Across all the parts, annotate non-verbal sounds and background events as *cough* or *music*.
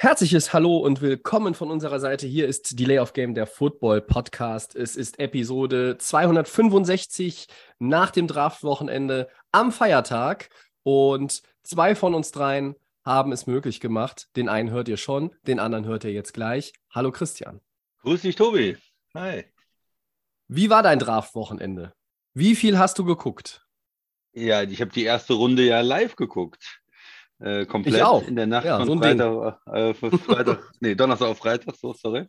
herzliches Hallo und willkommen von unserer Seite. Hier ist Delay of Game, der Football Podcast. Es ist Episode 265 nach dem Draftwochenende am Feiertag und zwei von uns dreien haben es möglich gemacht. Den einen hört ihr schon, den anderen hört ihr jetzt gleich. Hallo Christian. Grüß dich, Tobi. Hi. Wie war dein Draftwochenende? Wie viel hast du geguckt? Ja, ich habe die erste Runde ja live geguckt. Äh, komplett Ich auch. in der Nacht Ja, von so. Freitag, äh, *laughs* Freitag nee, Donnerstag auf Freitag, so, sorry.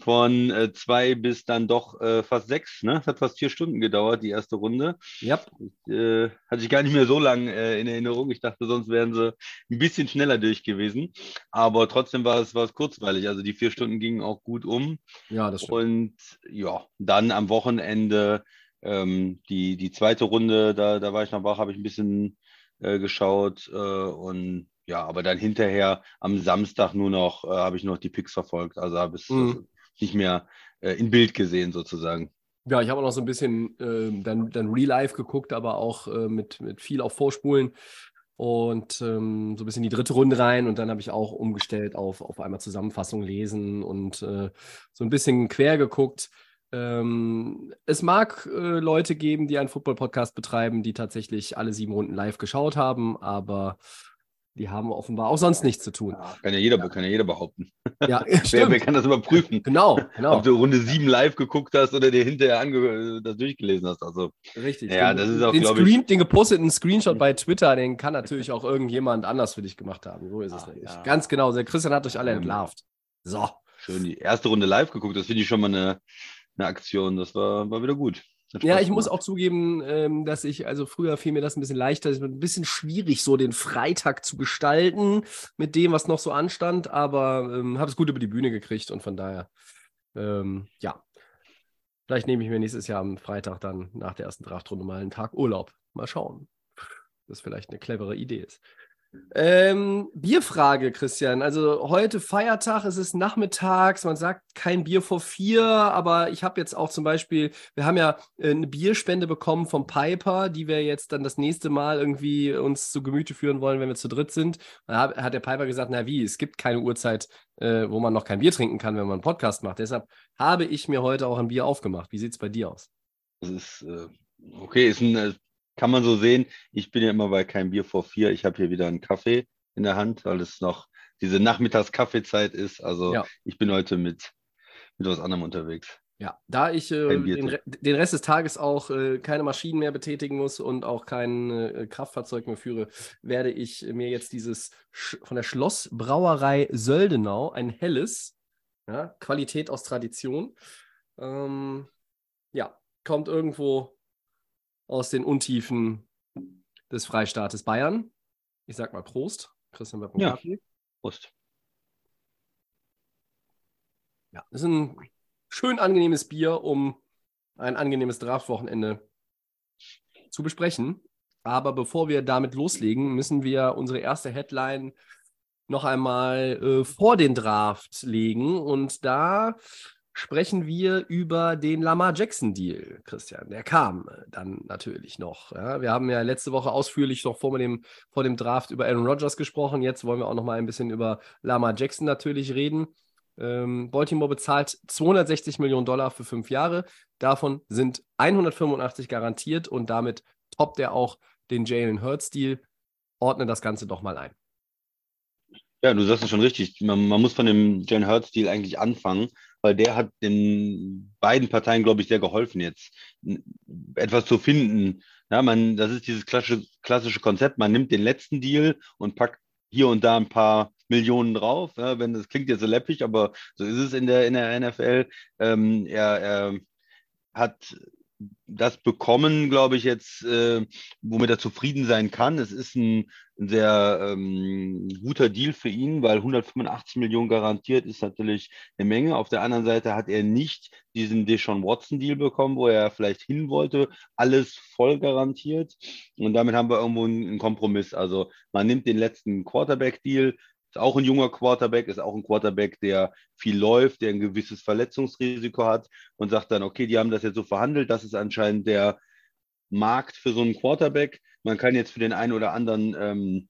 Von äh, zwei bis dann doch äh, fast sechs, ne? Es hat fast vier Stunden gedauert, die erste Runde. Ja, Äh, hatte ich gar nicht mehr so lang äh, in Erinnerung. Ich dachte, sonst wären sie ein bisschen schneller durch gewesen. Aber trotzdem war es, war es kurzweilig. Also die vier Stunden gingen auch gut um. ja, das stimmt. Und ja, dann am Wochenende ähm, die, die zweite Runde, da, da war ich noch wach, habe ich ein bisschen äh, geschaut. Äh, und ja, aber dann hinterher am Samstag nur noch, äh, habe ich noch die Picks verfolgt. Also habe es Mhm. nicht mehr äh, in Bild gesehen sozusagen. Ja, ich habe auch noch so ein bisschen ähm, dann, dann Real Life geguckt, aber auch äh, mit, mit viel auf Vorspulen und ähm, so ein bisschen die dritte Runde rein und dann habe ich auch umgestellt auf, auf einmal Zusammenfassung lesen und äh, so ein bisschen quer geguckt. Ähm, es mag äh, Leute geben, die einen Football-Podcast betreiben, die tatsächlich alle sieben Runden live geschaut haben, aber die haben offenbar auch sonst nichts zu tun. Kann ja jeder, kann ja jeder behaupten. Ja, *laughs* Wer, wer kann das überprüfen? Genau, genau. Ob du Runde 7 live geguckt hast oder dir hinterher das durchgelesen hast. Also Richtig. Ja, den, das ist auch, den, glaub ich- Screen, den geposteten Screenshot bei Twitter, den kann natürlich auch irgendjemand anders für dich gemacht haben. So ist es nämlich. ja. Ganz genau. Der Christian hat euch alle entlarvt. So. schön die erste Runde live geguckt. Das finde ich schon mal eine, eine Aktion. Das war, war wieder gut. Ja, ich muss auch zugeben, ähm, dass ich, also früher fiel mir das ein bisschen leichter, es wird ein bisschen schwierig, so den Freitag zu gestalten mit dem, was noch so anstand, aber ähm, habe es gut über die Bühne gekriegt und von daher, ähm, ja. Vielleicht nehme ich mir nächstes Jahr am Freitag dann nach der ersten Draftrunde mal einen Tag Urlaub. Mal schauen. Das vielleicht eine clevere Idee ist. Ähm, Bierfrage, Christian. Also heute Feiertag, es ist nachmittags, man sagt kein Bier vor vier, aber ich habe jetzt auch zum Beispiel, wir haben ja äh, eine Bierspende bekommen vom Piper, die wir jetzt dann das nächste Mal irgendwie uns zu Gemüte führen wollen, wenn wir zu dritt sind. Da hat, der Piper gesagt, na wie, es gibt keine Uhrzeit, äh, wo man noch kein Bier trinken kann, wenn man einen Podcast macht. Deshalb habe ich mir heute auch ein Bier aufgemacht. Wie sieht es bei dir aus? Das ist äh, okay, ist ein, äh, kann man so sehen. Ich bin ja immer bei kein Bier vor vier. Ich habe hier wieder einen Kaffee in der Hand, weil es noch diese Nachmittags-Kaffeezeit ist. Also Ja. ich bin heute mit, mit was anderem unterwegs. Ja, da ich äh, den, Re den Rest des Tages auch äh, keine Maschinen mehr betätigen muss und auch kein äh, Kraftfahrzeug mehr führe, werde ich mir jetzt dieses Sch von der Schlossbrauerei Söldenau, ein helles, ja, Qualität aus Tradition, ähm, ja, kommt irgendwo aus den Untiefen des Freistaates Bayern. Ich sag mal Prost. Christian wird Ja. Prost. Ja, das ist ein schön angenehmes Bier, um ein angenehmes Draftwochenende zu besprechen. Aber bevor wir damit loslegen, müssen wir unsere erste Headline noch einmal äh, vor den Draft legen. Und da sprechen wir über den Lamar Jackson Deal, Christian. Der kam äh, dann natürlich noch. Ja. Wir haben ja letzte Woche ausführlich noch vor dem, vor dem Draft über Aaron Rodgers gesprochen. Jetzt wollen wir auch noch mal ein bisschen über Lamar Jackson natürlich reden. Ähm, Baltimore bezahlt 260 Millionen Dollar für fünf Jahre. Davon sind 185 garantiert und damit toppt er auch den Jalen Hurts-Deal. Ordne das Ganze doch mal ein. Ja, du sagst es schon richtig. Man, man muss von dem Jalen Hurts-Deal eigentlich anfangen, weil der hat den beiden Parteien, glaube ich, sehr geholfen, jetzt etwas zu finden. Ja, man, das ist dieses klassische, klassische Konzept. Man nimmt den letzten Deal und packt hier und da ein paar Millionen drauf. Ja, wenn das klingt jetzt so läppig, aber so ist es in der, in der NFL. Ähm, er, er hat das bekommen, glaube ich, jetzt, äh, womit er zufrieden sein kann. Es ist ein, ein sehr ähm, guter Deal für ihn, weil 185 Millionen garantiert ist natürlich eine Menge. Auf der anderen Seite hat er nicht diesen Deshaun Watson-Deal bekommen, wo er vielleicht hin wollte. Alles voll garantiert. Und damit haben wir irgendwo einen, einen Kompromiss. Also man nimmt den letzten Quarterback-Deal, ist auch ein junger Quarterback, ist auch ein Quarterback, der viel läuft, der ein gewisses Verletzungsrisiko hat und sagt dann, okay, die haben das jetzt so verhandelt, das ist anscheinend der Markt für so einen Quarterback. Man kann jetzt für den einen oder anderen ähm,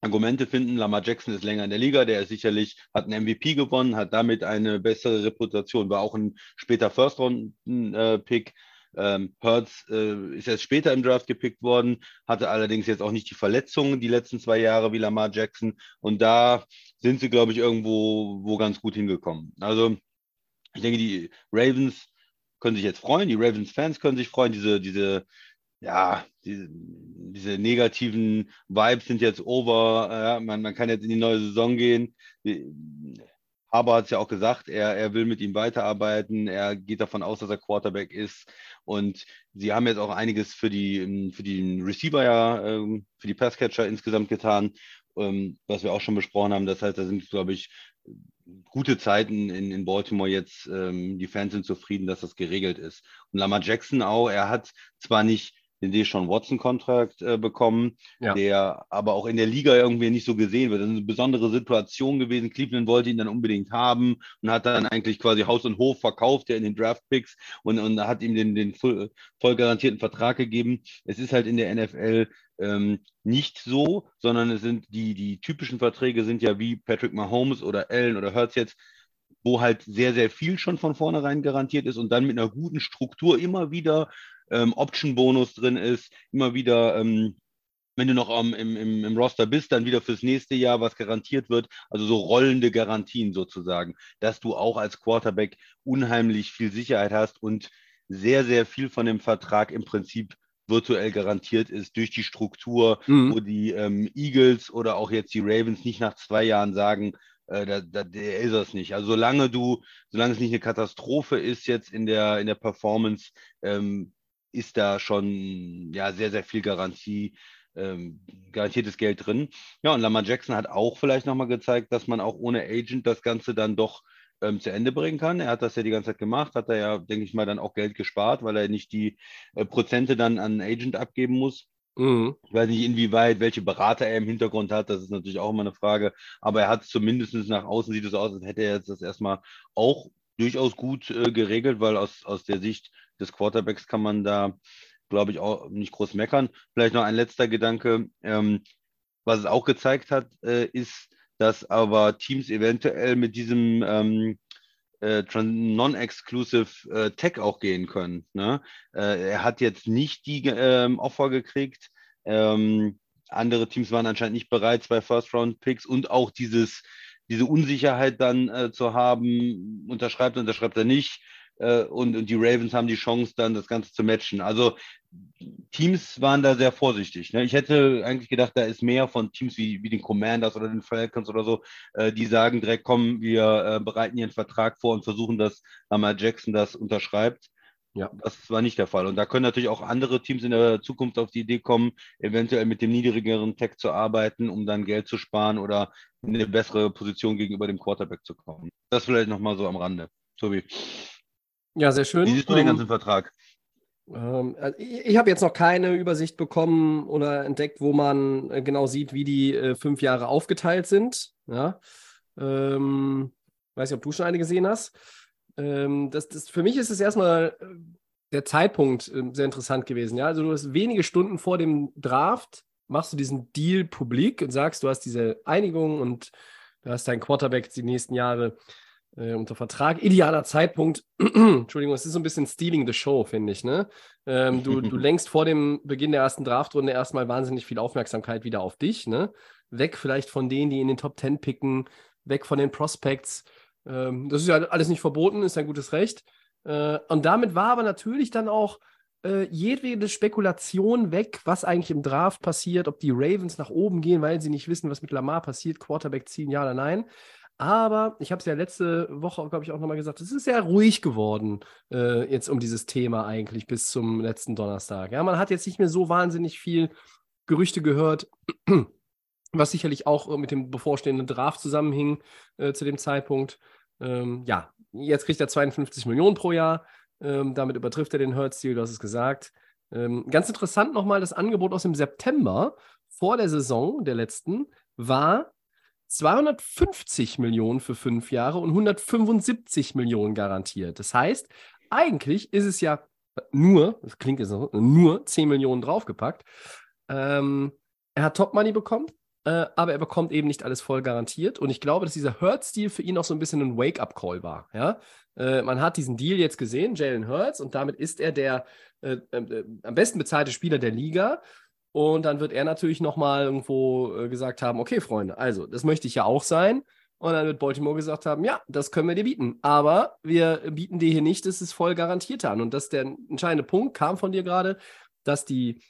Argumente finden. Lamar Jackson ist länger in der Liga, der ist sicherlich, hat einen MVP gewonnen, hat damit eine bessere Reputation, war auch ein später First-Round-Pick. Äh, ähm, Hertz äh, ist erst später im Draft gepickt worden, hatte allerdings jetzt auch nicht die Verletzungen die letzten zwei Jahre wie Lamar Jackson. Und da sind sie, glaube ich, irgendwo wo ganz gut hingekommen. Also ich denke, die Ravens können sich jetzt freuen, die Ravens-Fans können sich freuen, diese, diese, ja, diese, diese negativen Vibes sind jetzt over, ja, man, man kann jetzt in die neue Saison gehen. Aber hat es ja auch gesagt, er, er will mit ihm weiterarbeiten. Er geht davon aus, dass er Quarterback ist. Und sie haben jetzt auch einiges für die, für die Receiver ja, ähm, für die Passcatcher insgesamt getan, ähm, was wir auch schon besprochen haben. Das heißt, da sind, glaube ich, gute Zeiten in, in Baltimore jetzt. Ähm, die Fans sind zufrieden, dass das geregelt ist. Und Lamar Jackson auch, er hat zwar nicht den Deshaun Watson-Kontrakt äh, bekommen, ja. der aber auch in der Liga irgendwie nicht so gesehen wird. Das ist eine besondere Situation gewesen. Cleveland wollte ihn dann unbedingt haben und hat dann eigentlich quasi Haus und Hof verkauft, der in den Draft-Picks und, und hat ihm den, den voll, voll garantierten Vertrag gegeben. Es ist halt in der NFL ähm, nicht so, sondern es sind die, die typischen Verträge sind ja wie Patrick Mahomes oder Allen oder Hurts jetzt wo halt sehr, sehr viel schon von vornherein garantiert ist und dann mit einer guten Struktur immer wieder ähm, Option-Bonus drin ist, immer wieder, ähm, wenn du noch ähm, im, im, im Roster bist, dann wieder fürs nächste Jahr was garantiert wird. Also so rollende Garantien sozusagen, dass du auch als Quarterback unheimlich viel Sicherheit hast und sehr, sehr viel von dem Vertrag im Prinzip virtuell garantiert ist durch die Struktur, mhm. wo die ähm, Eagles oder auch jetzt die Ravens nicht nach zwei Jahren sagen, äh, da, da, der ist es nicht. Also solange du, solange es nicht eine Katastrophe ist jetzt in der, in der Performance, ähm, ist da schon ja sehr, sehr viel Garantie, ähm, garantiertes Geld drin. Ja, und Lamar Jackson hat auch vielleicht nochmal gezeigt, dass man auch ohne Agent das Ganze dann doch ähm, zu Ende bringen kann. Er hat das ja die ganze Zeit gemacht, hat er ja, denke ich mal, dann auch Geld gespart, weil er nicht die äh, Prozente dann an Agent abgeben muss. Mhm. Ich weiß nicht, inwieweit, welche Berater er im Hintergrund hat, das ist natürlich auch immer eine Frage, aber er hat zumindest nach außen sieht es aus, als hätte er jetzt das erstmal auch durchaus gut äh, geregelt, weil aus, aus der Sicht des Quarterbacks kann man da, glaube ich, auch nicht groß meckern. Vielleicht noch ein letzter Gedanke. Ähm, was es auch gezeigt hat, äh, ist, dass aber Teams eventuell mit diesem ähm, äh, Non-Exclusive äh, Tech auch gehen können. Ne? Äh, er hat jetzt nicht die ähm, Offer gekriegt. Ähm, andere Teams waren anscheinend nicht bereit, zwei First-Round-Picks und auch dieses diese Unsicherheit dann äh, zu haben, unterschreibt, unterschreibt er nicht. Äh, und, und die Ravens haben die Chance, dann das Ganze zu matchen. Also Teams waren da sehr vorsichtig. Ne? Ich hätte eigentlich gedacht, da ist mehr von Teams wie, wie den Commanders oder den Falcons oder so, äh, die sagen direkt, komm, wir äh, bereiten ihren Vertrag vor und versuchen, dass Lamar Jackson das unterschreibt. Ja, das war nicht der Fall. Und da können natürlich auch andere Teams in der Zukunft auf die Idee kommen, eventuell mit dem niedrigeren Tech zu arbeiten, um dann Geld zu sparen oder in eine bessere Position gegenüber dem Quarterback zu kommen. Das vielleicht nochmal so am Rande. Tobi. Ja, sehr schön. Wie siehst du den ähm, ganzen Vertrag? Ähm, also ich, ich habe jetzt noch keine Übersicht bekommen oder entdeckt, wo man äh, genau sieht, wie die äh, fünf Jahre aufgeteilt sind. Ja. Ähm, weiß nicht, ob du schon eine gesehen hast. Ähm, das, das, für mich ist es erstmal äh, der Zeitpunkt äh, sehr interessant gewesen. Ja? Also du hast wenige Stunden vor dem Draft, machst du diesen Deal publik und sagst, du hast diese Einigung und du hast deinen Quarterback die nächsten Jahre äh, unter Vertrag. Idealer Zeitpunkt. *clears throat* Entschuldigung, es ist so ein bisschen stealing the show, finde ich. Ne? Ähm, du, du *laughs* lenkst vor dem Beginn der ersten Draftrunde erstmal wahnsinnig viel Aufmerksamkeit wieder auf dich. Ne? Weg vielleicht von denen, die in den Top 10 picken, weg von den Prospects. Ähm, das ist ja alles nicht verboten, ist ein gutes Recht. Äh, und damit war aber natürlich dann auch äh, jedwede Spekulation weg, was eigentlich im Draft passiert, ob die Ravens nach oben gehen, weil sie nicht wissen, was mit Lamar passiert, Quarterback ziehen, ja oder nein. Aber ich habe es ja letzte Woche, glaube ich, auch nochmal gesagt, es ist sehr ruhig geworden äh, jetzt um dieses Thema eigentlich bis zum letzten Donnerstag. Ja, man hat jetzt nicht mehr so wahnsinnig viel Gerüchte gehört, *clears throat* was sicherlich auch mit dem bevorstehenden Draft zusammenhing äh, zu dem Zeitpunkt. Ähm, ja, jetzt kriegt er 52 Millionen pro Jahr. Ähm, damit übertrifft er den Hurts-Deal, du hast es gesagt. Ähm, ganz interessant nochmal, das Angebot aus dem September vor der Saison der letzten war 250 Millionen für fünf Jahre und 175 Millionen garantiert. Das heißt, eigentlich ist es ja nur, das klingt jetzt so, nur 10 Millionen draufgepackt. Ähm, er hat Top Money bekommen, äh, aber er bekommt eben nicht alles voll garantiert. Und ich glaube, dass dieser Hurts-Deal für ihn auch so ein bisschen ein Wake-up-Call war. Ja? Äh, man hat diesen Deal jetzt gesehen, Jalen Hurts, und damit ist er der äh, äh am besten bezahlte Spieler der Liga. Und dann wird er natürlich nochmal irgendwo äh, gesagt haben: Okay, Freunde, also, das möchte ich ja auch sein. Und dann wird Baltimore gesagt haben: Ja, das können wir dir bieten. Aber wir bieten dir hier nicht, das ist voll garantiert an. Und das der entscheidende Punkt kam von dir gerade, dass die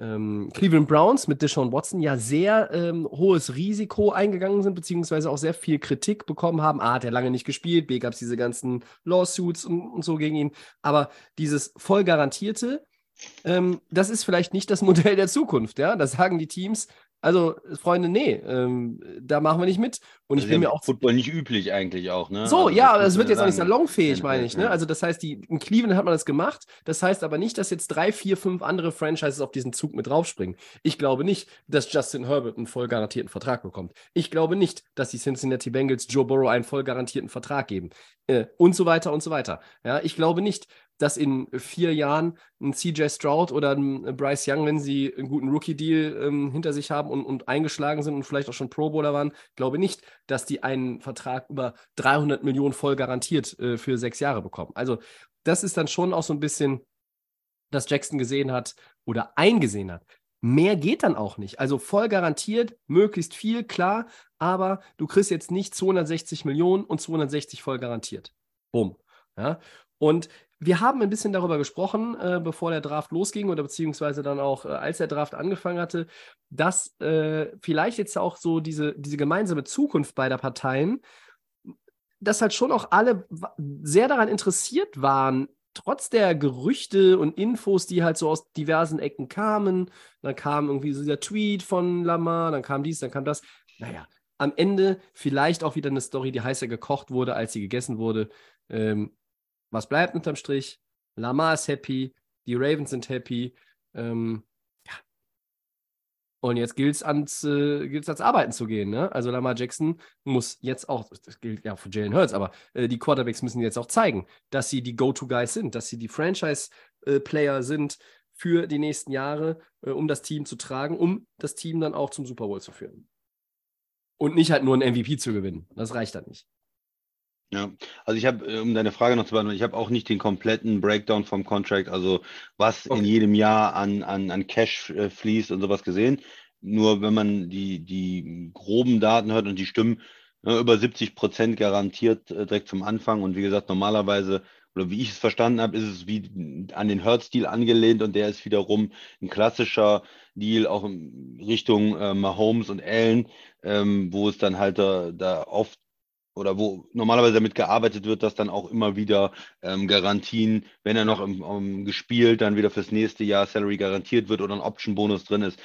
ähm, Cleveland Browns mit Deshaun Watson ja sehr ähm, hohes Risiko eingegangen sind, beziehungsweise auch sehr viel Kritik bekommen haben. A, hat er lange nicht gespielt, B, gab es diese ganzen Lawsuits und, und, so gegen ihn. Aber dieses voll garantierte, ähm, das ist vielleicht nicht das Modell der Zukunft. Ja? Das sagen die Teams, also, Freunde, nee, ähm, da machen wir nicht mit. Und ich bin ja mir auch. Football nicht üblich eigentlich auch, ne? So, also, ja, das, das wird jetzt auch nicht salonfähig, meine ich. Ne? Also, das heißt, die, in Cleveland hat man das gemacht. Das heißt aber nicht, dass jetzt drei, vier, fünf andere Franchises auf diesen Zug mit draufspringen. Ich glaube nicht, dass Justin Herbert einen voll garantierten Vertrag bekommt. Ich glaube nicht, dass die Cincinnati Bengals Joe Burrow einen voll garantierten Vertrag geben. Äh, und so weiter und so weiter. Ja, ich glaube nicht, dass in vier Jahren ein CJ Stroud oder ein Bryce Young, wenn sie einen guten Rookie-Deal ähm, hinter sich haben und, und, eingeschlagen sind und vielleicht auch schon Pro Bowler waren, glaube nicht, dass die einen Vertrag über 300 Millionen voll garantiert äh, für sechs Jahre bekommen. Also das ist dann schon auch so ein bisschen, dass Jackson gesehen hat oder eingesehen hat. Mehr geht dann auch nicht. Also voll garantiert, möglichst viel, klar, aber du kriegst jetzt nicht 260 Millionen und 260 voll garantiert. Bumm. Ja? Und wir haben ein bisschen darüber gesprochen, äh, bevor der Draft losging oder beziehungsweise dann auch, äh, als der Draft angefangen hatte, dass äh, vielleicht jetzt auch so diese, diese gemeinsame Zukunft beider Parteien, dass halt schon auch alle sehr daran interessiert waren, trotz der Gerüchte und Infos, die halt so aus diversen Ecken kamen, dann kam irgendwie so dieser Tweet von Lamar, dann kam dies, dann kam das. Naja, am Ende vielleicht auch wieder eine Story, die heißer gekocht wurde, als sie gegessen wurde. Ähm, was bleibt unterm Strich? Lamar ist happy, die Ravens sind happy. Ähm, ja. Und jetzt gilt es ans, äh, ans Arbeiten zu gehen. Ne? Also Lamar Jackson muss jetzt auch, das gilt ja für Jalen Hurts, aber äh, die Quarterbacks müssen jetzt auch zeigen, dass sie die Go-To-Guys sind, dass sie die Franchise-Player äh, sind für die nächsten Jahre, äh, um das Team zu tragen, um das Team dann auch zum Super Bowl zu führen. Und nicht halt nur ein MVP zu gewinnen. Das reicht dann nicht. Ja, also ich habe, äh, um deine Frage noch zu beantworten, ich habe auch nicht den kompletten Breakdown vom Contract, also was okay. in jedem Jahr an, an, an Cash äh, fließt und sowas gesehen. Nur wenn man die, die groben Daten hört und die stimmen, ne, über 70 Prozent garantiert äh, direkt zum Anfang. Und wie gesagt, normalerweise, oder wie ich es verstanden habe, ist es wie an den Hurt-Deal angelehnt und der ist wiederum ein klassischer Deal auch in Richtung äh, Mahomes und Allen, ähm, wo es dann halt da, da oft oder wo normalerweise damit gearbeitet wird, dass dann auch immer wieder ähm, Garantien, wenn er noch im, um, gespielt, dann wieder fürs nächste Jahr Salary garantiert wird oder ein Option-Bonus drin ist.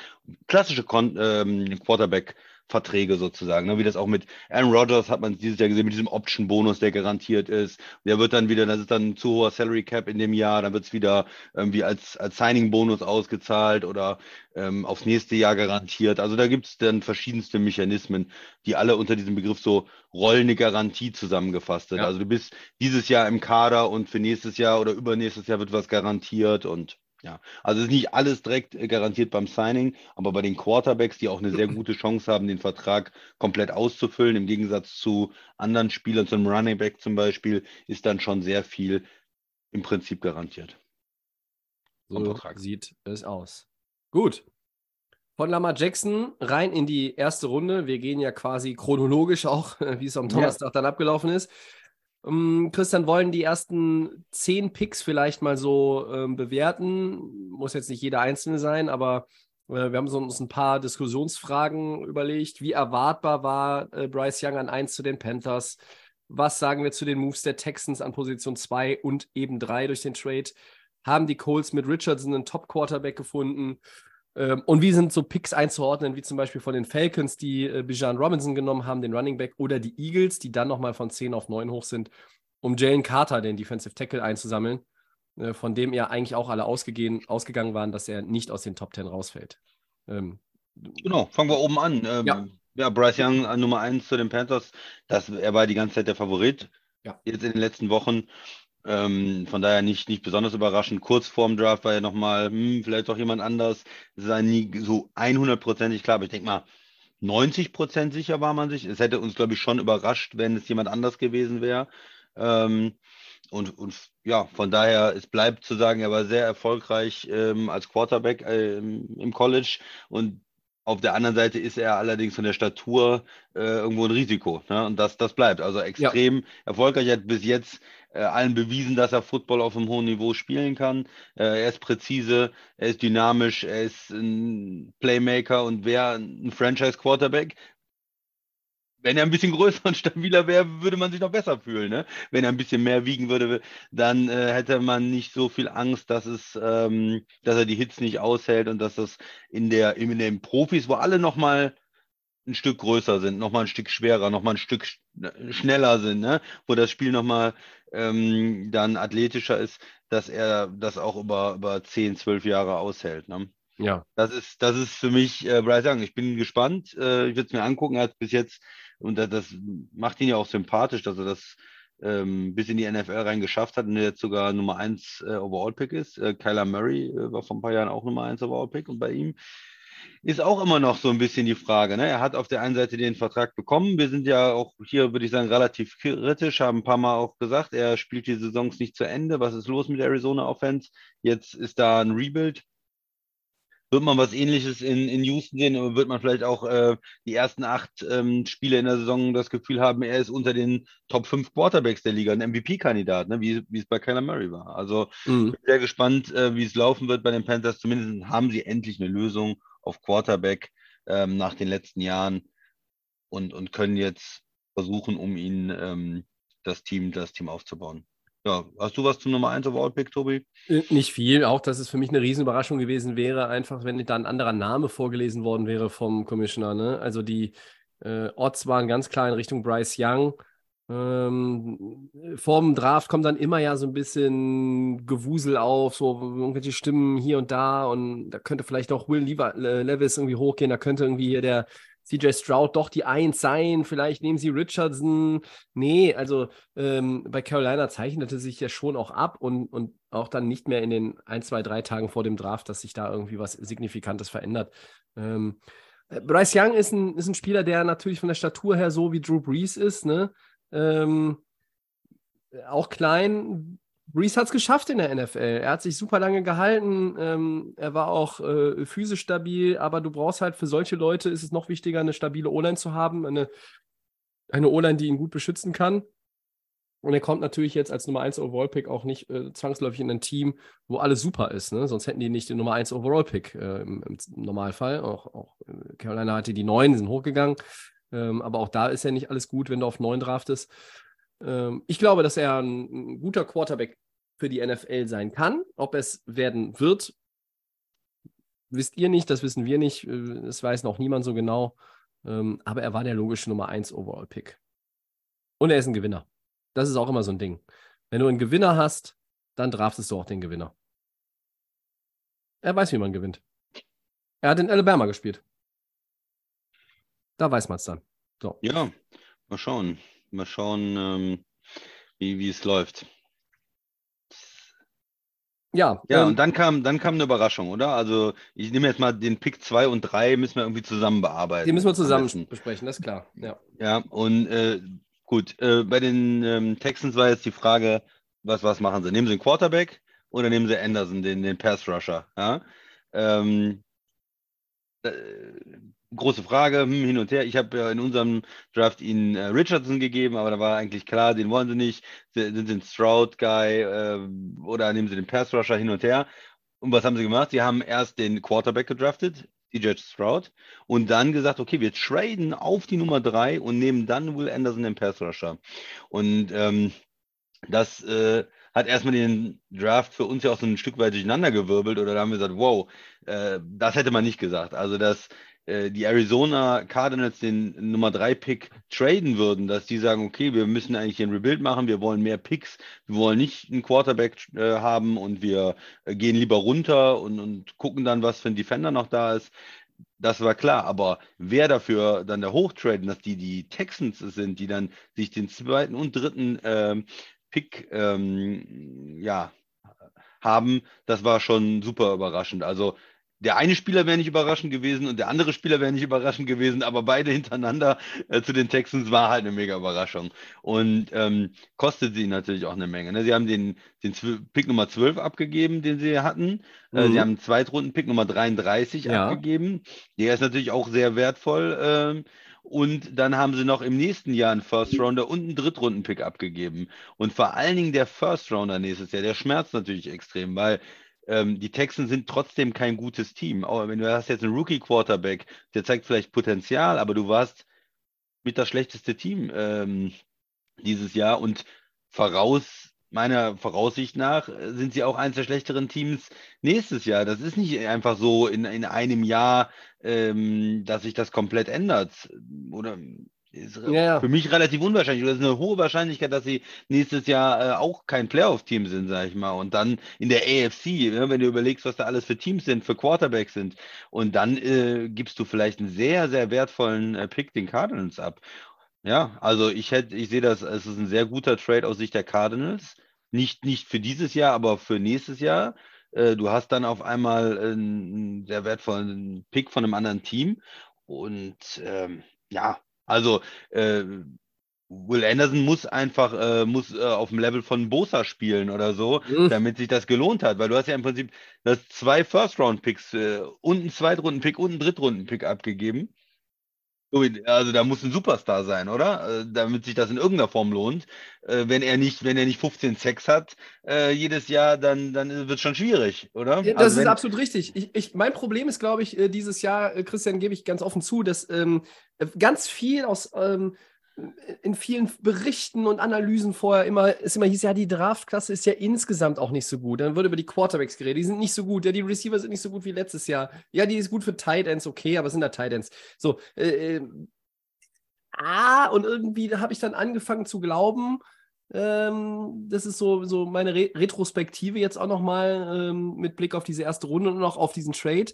Klassische Kon ähm, Quarterback- Verträge sozusagen. Ne? Wie das auch mit Aaron Rodgers hat man dieses Jahr gesehen, mit diesem Option-Bonus, der garantiert ist. Der wird dann wieder, das ist dann ein zu hoher Salary Cap in dem Jahr, dann wird es wieder irgendwie als, als Signing-Bonus ausgezahlt oder ähm, aufs nächste Jahr garantiert. Also da gibt es dann verschiedenste Mechanismen, die alle unter diesem Begriff so rollende Garantie zusammengefasst sind. Ja. Also du bist dieses Jahr im Kader und für nächstes Jahr oder übernächstes Jahr wird was garantiert und ja, also ist nicht alles direkt äh, garantiert beim Signing, aber bei den Quarterbacks, die auch eine sehr gute Chance haben, den Vertrag komplett auszufüllen, im Gegensatz zu anderen Spielern, zum Running Back zum Beispiel, ist dann schon sehr viel im Prinzip garantiert. So sieht es aus. Gut. Von Lamar Jackson rein in die erste Runde. Wir gehen ja quasi chronologisch auch, *laughs* wie es am Donnerstag ja. dann abgelaufen ist. Um, ähm, Christian, wollen die ersten zehn Picks vielleicht mal so ähm, bewerten. Muss jetzt nicht jeder einzelne sein, aber Äh, wir haben uns ein paar Diskussionsfragen überlegt. Wie erwartbar war äh, Bryce Young an 1 zu den Panthers? Was sagen wir zu den Moves der Texans an Position 2 und eben 3 durch den Trade? Haben die Colts mit Richardson einen Top-Quarterback gefunden? Ähm, und wie sind so Picks einzuordnen, wie zum Beispiel von den Falcons, die äh, Bijan Robinson genommen haben, den Running Back, oder die Eagles, die dann nochmal von 10 auf 9 hoch sind, um Jalen Carter, den Defensive Tackle, einzusammeln, äh, von dem ja eigentlich auch alle ausgegangen waren, dass er nicht aus den Top 10 rausfällt. Ähm, genau, fangen wir oben an. Ähm, ja. ja. Bryce Young an Nummer 1 zu den Panthers. Das, er war die ganze Zeit der Favorit. Ja. Jetzt in den letzten Wochen. Ähm, von daher nicht, nicht besonders überraschend. Kurz vorm Draft war ja nochmal, hm, vielleicht doch jemand anders. Es war nie so 100%ig klar, aber ich denke mal, 90% sicher war man sich. Es hätte uns, glaube ich, schon überrascht, wenn es jemand anders gewesen wäre. Ähm, und, und ja, von daher, es bleibt zu sagen, er war sehr erfolgreich ähm, als Quarterback ähm, im College und auf der anderen Seite ist er allerdings von der Statur äh, irgendwo ein Risiko. Ne? Und das, das bleibt. Also extrem ja. erfolgreich. Er hat bis jetzt äh, allen bewiesen, dass er Football auf einem hohen Niveau spielen kann. Äh, er ist präzise, er ist dynamisch, er ist ein Playmaker und wäre ein Franchise-Quarterback, wenn er ein bisschen größer und *laughs* stabiler wäre, würde man sich noch besser fühlen. Ne? Wenn er ein bisschen mehr wiegen würde, dann äh, hätte man nicht so viel Angst, dass es, ähm, dass er die Hits nicht aushält und dass das in der in den Profis, wo alle noch mal ein Stück größer sind, noch mal ein Stück schwerer, noch mal ein Stück schneller sind, ne? wo das Spiel noch mal ähm, dann athletischer ist, dass er das auch über, über 10, 12 Jahre aushält. Ne? Ja. Das ist, das ist für mich äh, Bryce Young. Ich bin gespannt. Äh, ich würde es mir angucken. Er hat bis jetzt und das macht ihn ja auch sympathisch, dass er das ähm, bis in die NFL rein geschafft hat und jetzt sogar Nummer 1 äh, Overall-Pick ist. Äh, Kyler Murray äh, war vor ein paar Jahren auch Nummer 1 Overall-Pick und bei ihm ist auch immer noch so ein bisschen die Frage. Ne? Er hat auf der einen Seite den Vertrag bekommen. Wir sind ja auch hier, würde ich sagen, relativ kritisch, haben ein paar Mal auch gesagt, er spielt die Saisons nicht zu Ende. Was ist los mit der Arizona Offense? Jetzt ist da ein Rebuild wird man was ähnliches in, in Houston sehen, wird man vielleicht auch äh, die ersten acht ähm, Spiele in der Saison das Gefühl haben, er ist unter den Top 5 Quarterbacks der Liga, ein MVP-Kandidat, ne? wie, wie es bei Kyler Murray war. Also mhm. bin sehr gespannt, äh, wie es laufen wird bei den Panthers. Zumindest haben sie endlich eine Lösung auf Quarterback ähm, nach den letzten Jahren und, und können jetzt versuchen, um ihn ähm, das Team, das Team aufzubauen. Ja, hast du was zum Nummer 1 Overall-Pick, Tobi? Äh, nicht viel, auch dass es für mich eine Riesenüberraschung gewesen wäre, einfach wenn da ein anderer Name vorgelesen worden wäre vom Commissioner. Ne? Also die äh, Odds waren ganz klar in Richtung Bryce Young. Ähm, vorm Draft kommt dann immer ja so ein bisschen Gewusel auf, so irgendwelche Stimmen hier und da und da könnte vielleicht auch Will Levis irgendwie hochgehen, da könnte irgendwie hier der CJ Stroud doch die Eins sein, vielleicht nehmen sie Richardson. Nee, also ähm, bei Carolina zeichnete sich ja schon auch ab und, und auch dann nicht mehr in den ein, zwei, drei Tagen vor dem Draft, dass sich da irgendwie was Signifikantes verändert. Ähm, äh, Bryce Young ist ein, ist ein Spieler, der natürlich von der Statur her so wie Drew Brees ist, ne? Ähm, auch klein, Brees hat es geschafft in der NFL. Er hat sich super lange gehalten. Ähm, er war auch äh, physisch stabil, aber du brauchst halt für solche Leute ist es noch wichtiger, eine stabile O-Line zu haben. Eine, eine O-Line, die ihn gut beschützen kann. Und er kommt natürlich jetzt als Nummer 1 Overall-Pick auch nicht äh, zwangsläufig in ein Team, wo alles super ist. Ne? Sonst hätten die nicht den Nummer 1 Overall-Pick äh, im, im, Normalfall. Auch, auch äh, Carolina hatte die 9, die sind hochgegangen. Ähm, aber auch da ist ja nicht alles gut, wenn du auf 9 draftest. Ähm, ich glaube, dass er ein, ein guter Quarterback für die NFL sein kann. Ob es werden wird, wisst ihr nicht, das wissen wir nicht, äh, das weiß noch niemand so genau. Ähm, aber er war der logische Nummer 1 Overall-Pick. Und er ist ein Gewinner. Das ist auch immer so ein Ding. Wenn du einen Gewinner hast, dann draftest du auch den Gewinner. Er weiß, wie man gewinnt. Er hat in Alabama gespielt. Da weiß man es dann. So. Ja, mal schauen. Mal schauen, ähm, wie, wie es läuft. Ja, ja ähm, und dann kam, dann kam eine Überraschung, oder? Also ich nehme jetzt mal den Pick 2 und 3, müssen wir irgendwie zusammen bearbeiten. Die müssen wir zusammen besprechen, das ist klar. Ja, ja und äh, gut, äh, bei den ähm, Texans war jetzt die Frage, was, was machen sie? Nehmen sie einen Quarterback oder nehmen sie Anderson, den, den Pass Rusher? Ja? Ähm, äh, große Frage, hm, hin und her. Ich habe ja in unserem Draft ihnen äh, Richardson gegeben, aber da war eigentlich klar, den wollen sie nicht. Sind sie ein Stroud-Guy äh, oder nehmen sie den Pass-Rusher hin und her. Und was haben sie gemacht? Sie haben erst den Quarterback gedraftet, CJ Stroud und dann gesagt, okay, wir traden auf die Nummer 3 und nehmen dann Will Anderson den Pass Rusher. Und ähm, das äh, hat erstmal den Draft für uns ja auch so ein Stück weit durcheinandergewirbelt oder da haben wir gesagt, wow, äh, das hätte man nicht gesagt. Also, dass äh, die Arizona Cardinals den Nummer 3 Pick traden würden, dass die sagen, okay, wir müssen eigentlich ein Rebuild machen, wir wollen mehr Picks, wir wollen nicht einen Quarterback äh, haben und wir äh, gehen lieber runter und, und gucken dann, was für ein Defender noch da ist. Das war klar, aber wer dafür dann der Hochtraden, dass die die Texans sind, die dann sich den zweiten und dritten ähm, Pick ähm, ja, haben, das war schon super überraschend. Also der eine Spieler wäre nicht überraschend gewesen und der andere Spieler wäre nicht überraschend gewesen, aber beide hintereinander äh, zu den Texans war halt eine mega Überraschung. Und ähm, kostet sie natürlich auch eine Menge. Ne? Sie haben den, den Pick Nummer 12 abgegeben, den sie hatten. Mhm. Äh, sie mhm. haben einen Zweitrunden-Pick Nummer 33 ja. abgegeben. Der ist natürlich auch sehr wertvoll. Ähm, und dann haben sie noch im nächsten Jahr einen First Rounder und einen Drittrunden-Pick abgegeben. Und vor allen Dingen der First Rounder nächstes Jahr, der schmerzt natürlich extrem, weil ähm, die Texans sind trotzdem kein gutes Team. Auch wenn du hast jetzt einen Rookie-Quarterback, der zeigt vielleicht Potenzial, aber du warst mit das schlechteste Team ähm, dieses Jahr und voraus meiner Voraussicht nach äh, sind sie auch eines der schlechteren Teams nächstes Jahr. Das ist nicht einfach so in, in einem Jahr, ähm, dass sich das komplett ändert. Oder ist ja, für mich relativ unwahrscheinlich. Oder ist eine hohe Wahrscheinlichkeit, dass sie nächstes Jahr äh, auch kein Playoff-Team sind, sag ich mal. Und dann in der AFC, ne, wenn du überlegst, was da alles für Teams sind, für Quarterbacks sind. Und dann äh, gibst du vielleicht einen sehr, sehr wertvollen äh, Pick den Cardinals ab. Ja, also ich hätte, ich sehe das, es ist ein sehr guter Trade aus Sicht der Cardinals. Nicht, nicht für dieses Jahr, aber für nächstes Jahr. Äh, du hast dann auf einmal einen sehr wertvollen Pick von einem anderen Team. Und ähm, ja, also äh, Will Anderson muss einfach äh, muss äh, auf dem Level von Bosa spielen oder so, mhm. damit sich das gelohnt hat, weil du hast ja im Prinzip das zwei First Round Picks äh, und einen Zweitrunden Pick und einen Drittrunden Pick abgegeben. Also da muss ein Superstar sein, oder? Äh, damit sich das in irgendeiner Form lohnt. Äh, wenn er nicht, wenn er nicht 15 Sex hat äh, jedes Jahr, dann, dann wird es schon schwierig, oder? Ja, das also ist absolut richtig. Ich, ich, mein Problem ist, glaube ich, dieses Jahr, Christian, gebe ich ganz offen zu, dass ähm, ganz viel aus ähm, in vielen Berichten und Analysen vorher immer, es immer hieß, ja, die Draftklasse ist ja insgesamt auch nicht so gut. Dann wird über die Quarterbacks geredet, die sind nicht so gut, ja, die Receiver sind nicht so gut wie letztes Jahr. Ja, die ist gut für Tight Ends, okay, aber sind da Tight Ends. So, äh, äh, ah, und irgendwie habe ich dann angefangen zu glauben, ähm, das ist so, so meine Re Retrospektive jetzt auch nochmal ähm, mit Blick auf diese erste Runde und auch auf diesen Trade,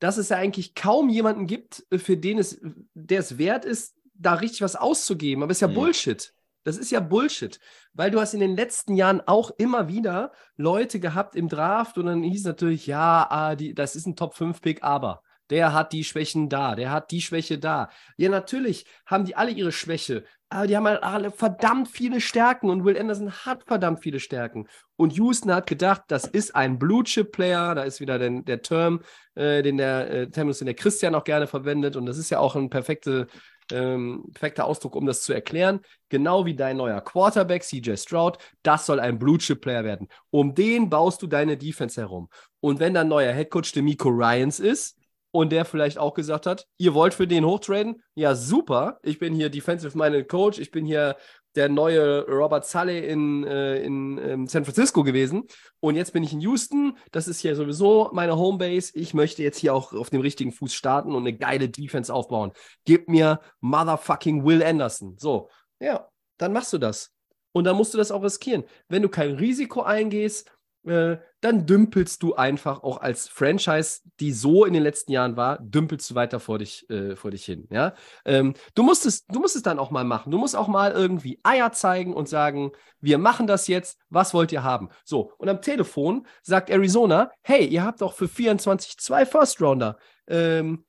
dass es ja eigentlich kaum jemanden gibt, für den es, der es wert ist, da richtig was auszugeben. Aber es ist ja mhm. Bullshit. Das ist ja Bullshit, weil du hast in den letzten Jahren auch immer wieder Leute gehabt im Draft und dann hieß natürlich, ja, ah, die, das ist ein Top-5-Pick, aber der hat die Schwächen da, der hat die Schwäche da. Ja, natürlich haben die alle ihre Schwäche, aber die haben halt alle verdammt viele Stärken und Will Anderson hat verdammt viele Stärken. Und Houston hat gedacht, das ist ein Blue-Chip-Player, da ist wieder der, der Term, äh, den der äh, Terminus, den der Christian auch gerne verwendet und das ist ja auch ein perfekte ähm, perfekter Ausdruck, um das zu erklären. Genau wie dein neuer Quarterback, CJ Stroud, das soll ein Blue-Chip-Player werden. Um den baust du deine Defense herum. Und wenn dein neuer Headcoach Demico Ryans ist und der vielleicht auch gesagt hat, ihr wollt für den hochtraden, ja super, ich bin hier Defensive Minded Coach, ich bin hier der neue Robert Sully in, äh, in ähm, San Francisco gewesen. Und jetzt bin ich in Houston. Das ist hier sowieso meine Homebase. Ich möchte jetzt hier auch auf dem richtigen Fuß starten und eine geile Defense aufbauen. Gib mir motherfucking Will Anderson. So, ja, dann machst du das. Und dann musst du das auch riskieren. Wenn du kein Risiko eingehst, äh, dann dümpelst du einfach auch als Franchise, die so in den letzten Jahren war, dümpelst du weiter vor dich, äh, vor dich hin. Ja? Ähm, du, musst es, du musst es dann auch mal machen. Du musst auch mal irgendwie Eier zeigen und sagen, wir machen das jetzt, was wollt ihr haben? So, und am Telefon sagt Arizona, hey, ihr habt doch für 24 zwei First Rounder. Ähm,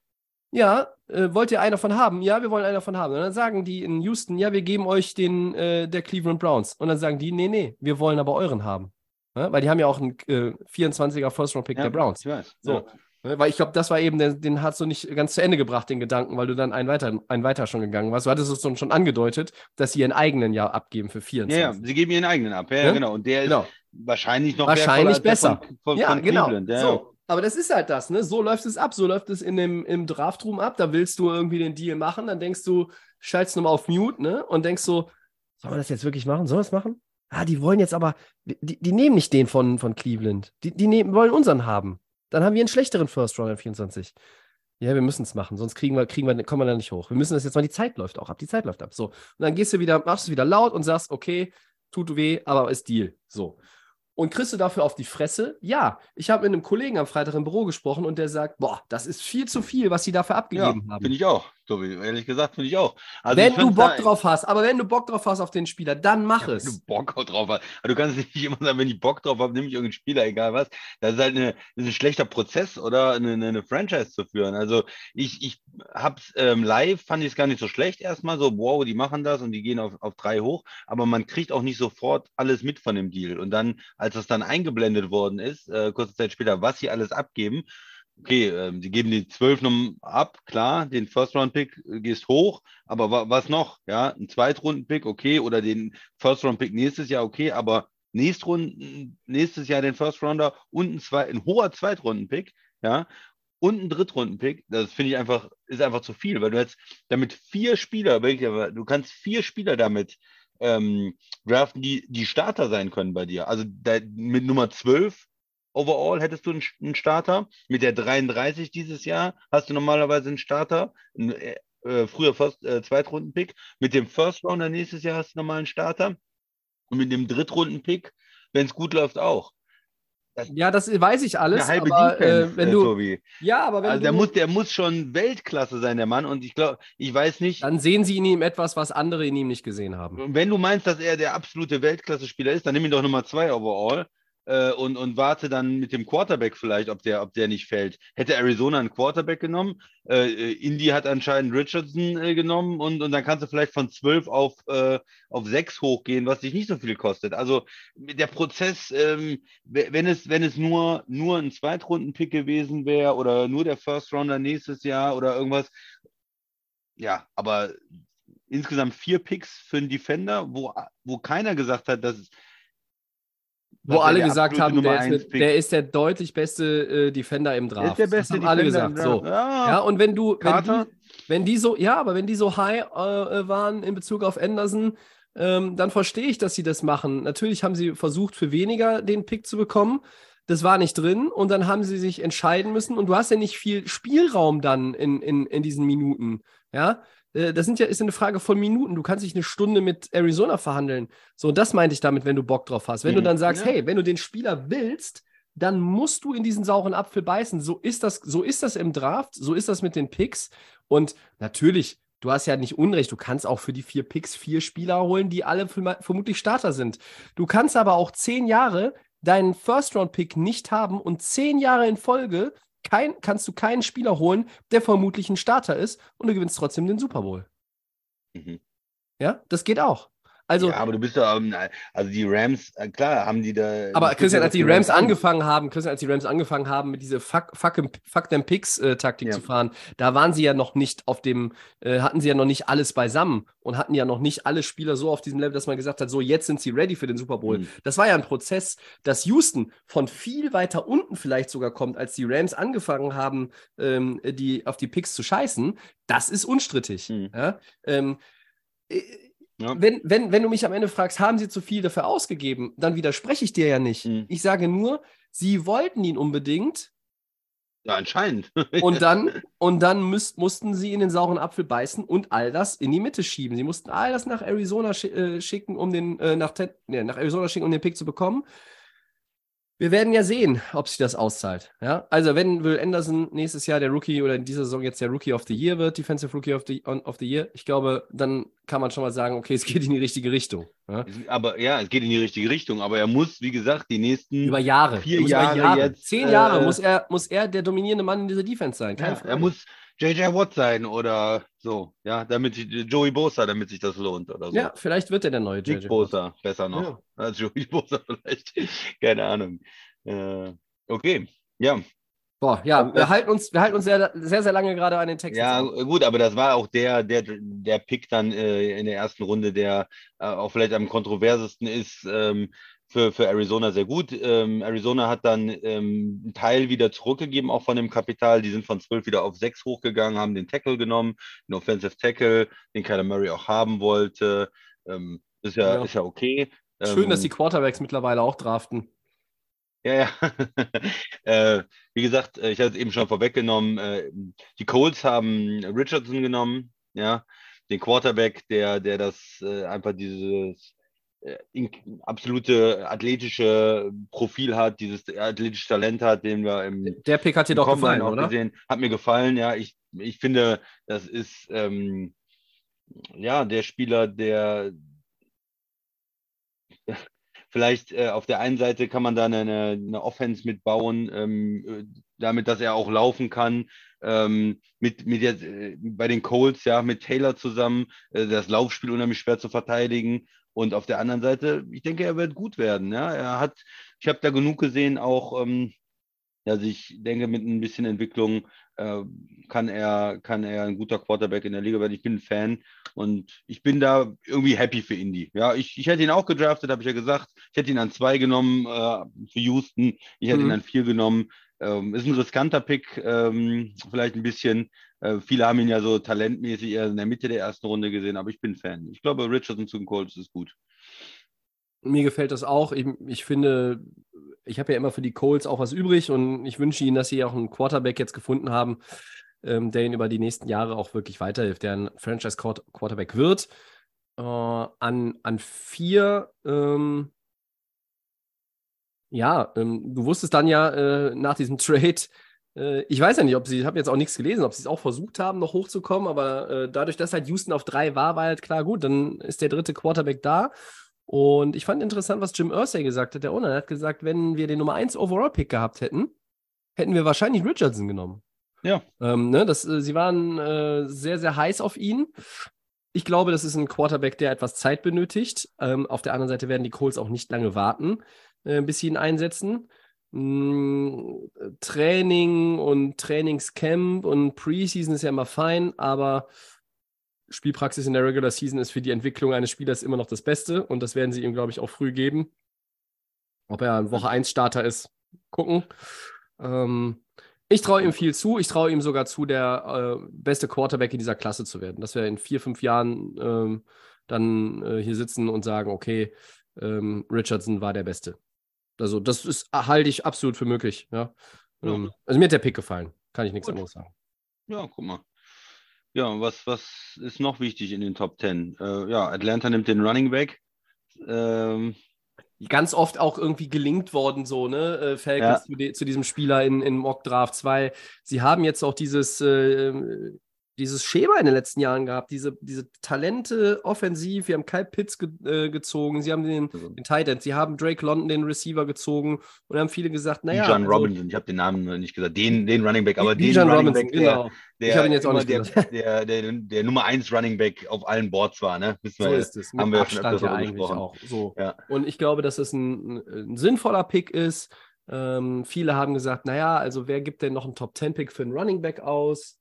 ja, äh, wollt ihr einen davon haben? Ja, wir wollen einen davon haben. Und dann sagen die in Houston, ja, wir geben euch den äh, der Cleveland Browns. Und dann sagen die, nee, nee, wir wollen aber euren haben. Ne? Weil die haben ja auch einen äh, 24er First-Round-Pick ja, der Browns. Ich weiß. So. Ja. Ne? Weil ich glaube, das war eben, der, den hast du nicht ganz zu Ende gebracht, den Gedanken, weil du dann einen weiter, einen weiter schon gegangen warst. Du hattest es schon angedeutet, dass sie ihren eigenen ja abgeben für 24. Ja, ja, sie geben ihren eigenen ab. Ja, ja? genau. Und der genau. ist wahrscheinlich noch wahrscheinlich besser. Von, von, ja, von genau. So. aber das ist halt das, ne? So läuft es ab. So läuft es in dem, im Draftroom ab. Da willst du irgendwie den Deal machen, dann denkst du, schaltest nochmal auf Mute, ne? Und denkst so, sollen wir das jetzt wirklich machen? Sollen wir es machen? Ah, die wollen jetzt aber, die, die nehmen nicht den von, von Cleveland. Die, die nehmen, wollen unseren haben. Dann haben wir einen schlechteren First Round 24. Ja, wir müssen es machen, sonst kriegen wir, kriegen wir, kommen wir da nicht hoch. Wir müssen das jetzt mal, die Zeit läuft auch ab, die Zeit läuft ab. So. Und dann gehst du wieder, machst es wieder laut und sagst, okay, tut weh, aber ist Deal. So. Und kriegst du dafür auf die Fresse? Ja. Ich habe mit einem Kollegen am Freitag im Büro gesprochen und der sagt, boah, das ist viel zu viel, was sie dafür abgegeben ja, haben. Finde ich auch, Tobi. Ehrlich gesagt, finde ich auch. Also wenn ich du Bock drauf hast, aber wenn du Bock drauf hast auf den Spieler, dann mach Ja, wenn es. du Bock drauf hast. Aber du kannst nicht *laughs* immer sagen, wenn ich Bock drauf habe, nehme ich irgendeinen Spieler, egal was. Das ist halt eine, das ist ein schlechter Prozess oder eine, eine, Franchise zu führen. Also ich, ich hab's ähm, live, fand ich es gar nicht so schlecht erstmal, so, wow, die machen das und die gehen auf, auf drei hoch, aber man kriegt auch nicht sofort alles mit von dem Deal. Und dann, als das dann eingeblendet worden ist, äh, kurze Zeit später, was sie alles abgeben, Okay, ähm, die geben die 12 Nummern ab, klar, den First-Round-Pick äh, gehst hoch, aber wa was noch? Ja, ein Zweitrunden-Pick, okay, oder den First-Round-Pick nächstes Jahr, okay, aber nächstes Jahr den First-Rounder und ein, zwei, ein hoher Zweitrunden-Pick, ja, und ein Drittrunden-Pick, das finde ich einfach, ist einfach zu viel, weil du jetzt damit vier Spieler, du kannst vier Spieler damit ähm, draften, die, die Starter sein können bei dir. Also mit Nummer 12 overall hättest du einen, einen Starter. Mit der 33 dieses Jahr hast du normalerweise einen Starter. Ein, äh, äh, früher First, äh, Zweitrunden-Pick. Mit dem First Rounder nächstes Jahr hast du nochmal einen Starter. Und mit dem Drittrunden-Pick, wenn es gut läuft, auch. Ja, das weiß ich alles, Eine halbe aber äh, wenn äh, du, Tobi. ja, aber wenn Also du, der muss, der muss schon Weltklasse sein, der Mann. Und ich glaube, ich weiß nicht, dann sehen sie in ihm etwas, was andere in ihm nicht gesehen haben. wenn du meinst, dass er der absolute Weltklasse-Spieler ist, dann nimm ihn doch Nummer zwei overall äh, und, und warte dann mit dem Quarterback vielleicht, ob der, ob der nicht fällt. Hätte Arizona einen Quarterback genommen, äh, äh, Indy hat anscheinend Richardson äh, genommen und, und dann kannst du vielleicht von 12 auf, äh, auf 6 hochgehen, was dich nicht so viel kostet. Also der Prozess, ähm, we- wenn es, wenn es nur, nur ein Zweitrunden-Pick gewesen wäre oder nur der First Rounder nächstes Jahr oder irgendwas, ja, aber insgesamt vier Picks für einen Defender, wo, wo keiner gesagt hat, dass Wo alle gesagt haben, der ist, der ist der deutlich beste äh, Defender im ist Draft. der beste das haben alle Defender gesagt. im So. Ja, Ja, und wenn du, wenn die, wenn die so, ja, aber wenn die so high äh, waren in Bezug auf Anderson, ähm, dann verstehe ich, dass sie das machen. Natürlich haben sie versucht, für weniger den Pick zu bekommen. Das war nicht drin und dann haben sie sich entscheiden müssen und du hast ja nicht viel Spielraum dann in, in, in diesen Minuten. Ja, das sind ja, ist eine Frage von Minuten. Du kannst nicht eine Stunde mit Arizona verhandeln. So, das meinte ich damit, wenn du Bock drauf hast. Wenn du Mhm. dann sagst, Ja. hey, wenn du den Spieler willst, dann musst du in diesen sauren Apfel beißen. So ist das, so ist das im Draft, so ist das mit den Picks. Und natürlich, du hast ja nicht Unrecht, du kannst auch für die vier Picks vier Spieler holen, die alle verm- vermutlich Starter sind. Du kannst aber auch zehn Jahre deinen First-Round-Pick nicht haben und zehn Jahre in Folge kein, kannst du keinen Spieler holen, der vermutlich ein Starter ist und du gewinnst trotzdem den Super Bowl. Mhm. Ja, das geht auch. Also, ja, aber du bist ja, ähm, also die Rams, äh, klar, haben die da. Aber Christian, als die Rams an. angefangen haben, Christian, als die Rams angefangen haben, mit dieser Fuck, fuck, fuck them Picks äh, Taktik Ja. zu fahren, da waren sie ja noch nicht auf dem, äh, hatten sie ja noch nicht alles beisammen und hatten ja noch nicht alle Spieler so auf diesem Level, dass man gesagt hat, so jetzt sind sie ready für den Super Bowl. Mhm. Das war ja ein Prozess, dass Houston von viel weiter unten vielleicht sogar kommt, als die Rams angefangen haben, ähm, die auf die Picks zu scheißen. Das ist unstrittig. Mhm. Ja? Ähm, äh, Ja. wenn, wenn, wenn du mich am Ende fragst, haben sie zu viel dafür ausgegeben, dann widerspreche ich dir ja nicht. Mhm. Ich sage nur, sie wollten ihn unbedingt Ja, anscheinend. *laughs* und dann, und dann müsst, mussten sie in den sauren Apfel beißen und all das in die Mitte schieben. Sie mussten all das nach Arizona schi äh, schicken, um den, äh, nach, Ten nee, nach Arizona schicken, um den Pick zu bekommen. Wir werden ja sehen, ob sich das auszahlt. Ja? Also, wenn Will Anderson nächstes Jahr der Rookie oder in dieser Saison jetzt der Rookie of the Year wird, Defensive Rookie of the, of the Year, ich glaube, dann kann man schon mal sagen, okay, es geht in die richtige Richtung. Ja? aber ja, es geht in die richtige Richtung. Aber er muss, wie gesagt, die nächsten. Über Jahre. Vier Er über Jahre jetzt, Zehn Jahre äh, muss, er, muss er der dominierende Mann in dieser Defense sein. Ja, er muss JJ Watt sein oder so. Ja, damit sich, Joey Bosa, damit sich das lohnt oder so. ja, vielleicht wird er der neue Nick JJ. Bosa, besser noch. Ja. *laughs* Als Joey Bosa vielleicht. Keine Ahnung. Äh, okay. Ja, Boah, ja, wir das- halten uns, wir halten uns sehr, sehr, sehr lange gerade an den Text. Ja, gut, aber das war auch der, der, der Pick dann äh, in der ersten Runde, der äh, auch vielleicht am kontroversesten ist. Ähm, für, für Arizona sehr gut. Ähm, Arizona hat dann ähm, einen Teil wieder zurückgegeben, auch von dem Kapital. Die sind von 12 wieder auf 6 hochgegangen, haben den Tackle genommen, den Offensive Tackle, den Kyler Murray auch haben wollte. Ähm, ist, ja, Ja. ist ja okay. Schön, dass Ähm, die Quarterbacks mittlerweile auch draften. Ja, ja. *laughs* äh, wie gesagt, äh, ich hatte es eben schon vorweggenommen. Äh, die Colts haben Richardson genommen, ja, den Quarterback, der, der das äh, einfach dieses absolute athletische Profil hat, dieses athletische Talent hat, den wir im, Der Pick hat dir doch gefallen, oder? gesehen. Hat mir gefallen, ja. Ich, ich finde, das ist ähm, ja der Spieler, der *laughs* vielleicht äh, auf der einen Seite kann man da eine, eine Offense mitbauen, ähm, äh, damit, dass er auch laufen kann. Ähm, mit, mit jetzt, äh, bei den Colts, ja, mit Taylor zusammen, äh, das Laufspiel unheimlich schwer zu verteidigen. Und auf der anderen Seite, ich denke, er wird gut werden. Ja, er hat, ich habe da genug gesehen, auch, ähm, also ich denke, mit ein bisschen Entwicklung äh, kann er, kann er ein guter Quarterback in der Liga werden. Ich bin ein Fan und ich bin da irgendwie happy für Indy. Ja, ich, ich hätte ihn auch gedraftet, habe ich ja gesagt. Ich hätte ihn an zwei genommen äh, für Houston. Ich hätte Mhm. ihn an vier genommen. Ähm, ist ein riskanter Pick, ähm, vielleicht ein bisschen. Äh, viele haben ihn ja so talentmäßig eher in der Mitte der ersten Runde gesehen, aber ich bin Fan. Ich glaube, Richardson zu den Colts ist gut. Mir gefällt das auch. Ich, ich finde, ich habe ja immer für die Colts auch was übrig und ich wünsche ihnen, dass sie auch einen Quarterback jetzt gefunden haben, ähm, der ihnen über die nächsten Jahre auch wirklich weiterhilft, der ein Franchise-Quarterback wird. Äh, an, an vier, ähm, ja, ähm, du wusstest dann ja äh, nach diesem *laughs* Trade, ich weiß ja nicht, ob sie, ich habe jetzt auch nichts gelesen, ob sie es auch versucht haben, noch hochzukommen, aber äh, dadurch, dass halt Houston auf drei war, war halt klar, gut, dann ist der dritte Quarterback da. Und ich fand interessant, was Jim Irsay gesagt hat, der Owner. Er hat gesagt, wenn wir den Nummer 1 Overall-Pick gehabt hätten, hätten wir wahrscheinlich Richardson genommen. Ja. Ähm, ne, das, äh, sie waren äh, sehr, sehr heiß auf ihn. Ich glaube, das ist ein Quarterback, der etwas Zeit benötigt. Ähm, auf der anderen Seite werden die Colts auch nicht lange warten, äh, bis sie ihn einsetzen. Mm, Training und Trainingscamp und Preseason ist ja immer fein, aber Spielpraxis in der Regular Season ist für die Entwicklung eines Spielers immer noch das Beste und das werden sie ihm, glaube ich, auch früh geben. Ob er ein Woche 1 Starter ist, gucken. Ähm, ich traue ihm viel zu. Ich traue ihm sogar zu, der äh, beste Quarterback in dieser Klasse zu werden. Dass wir in vier, fünf Jahren ähm, dann äh, hier sitzen und sagen, okay, ähm, Richardson war der Beste. Also, das ist, halte ich absolut für möglich. Ja. Ja. Ähm, also, mir hat der Pick gefallen. Kann ich nichts Gut. anderes sagen. Ja, guck mal. Ja, was, was ist noch wichtig in den Top 10? Äh, ja, Atlanta nimmt den Running Back. Ähm, ganz oft auch irgendwie gelingt worden, so, ne, äh, Falcons Ja. zu, zu diesem Spieler in, in Mock Draft 2. Sie haben jetzt auch dieses, äh, dieses Schema in den letzten Jahren gehabt, diese, diese Talente offensiv. Wir haben Kyle Pitts ge äh, gezogen, sie haben den, also, den Tight End, sie haben Drake London, den Receiver, gezogen und haben viele gesagt, naja. Bijan also, Robinson, ich habe den Namen nicht gesagt, den, den Running Back, aber den Bijan Running Robinson, Back, der, genau. der, Ich ihn jetzt auch nicht der, gesagt. der, der, der, Nummer 1 Running Back auf allen Boards war, ne? Wissen So wir, ist es. Haben wir schon Abstand öfters ja eigentlich gesprochen. auch. So. Ja. Und ich glaube, dass es ein, ein sinnvoller Pick ist. Ähm, viele haben gesagt, naja, also wer gibt denn noch einen Top-10-Pick für einen Running Back aus?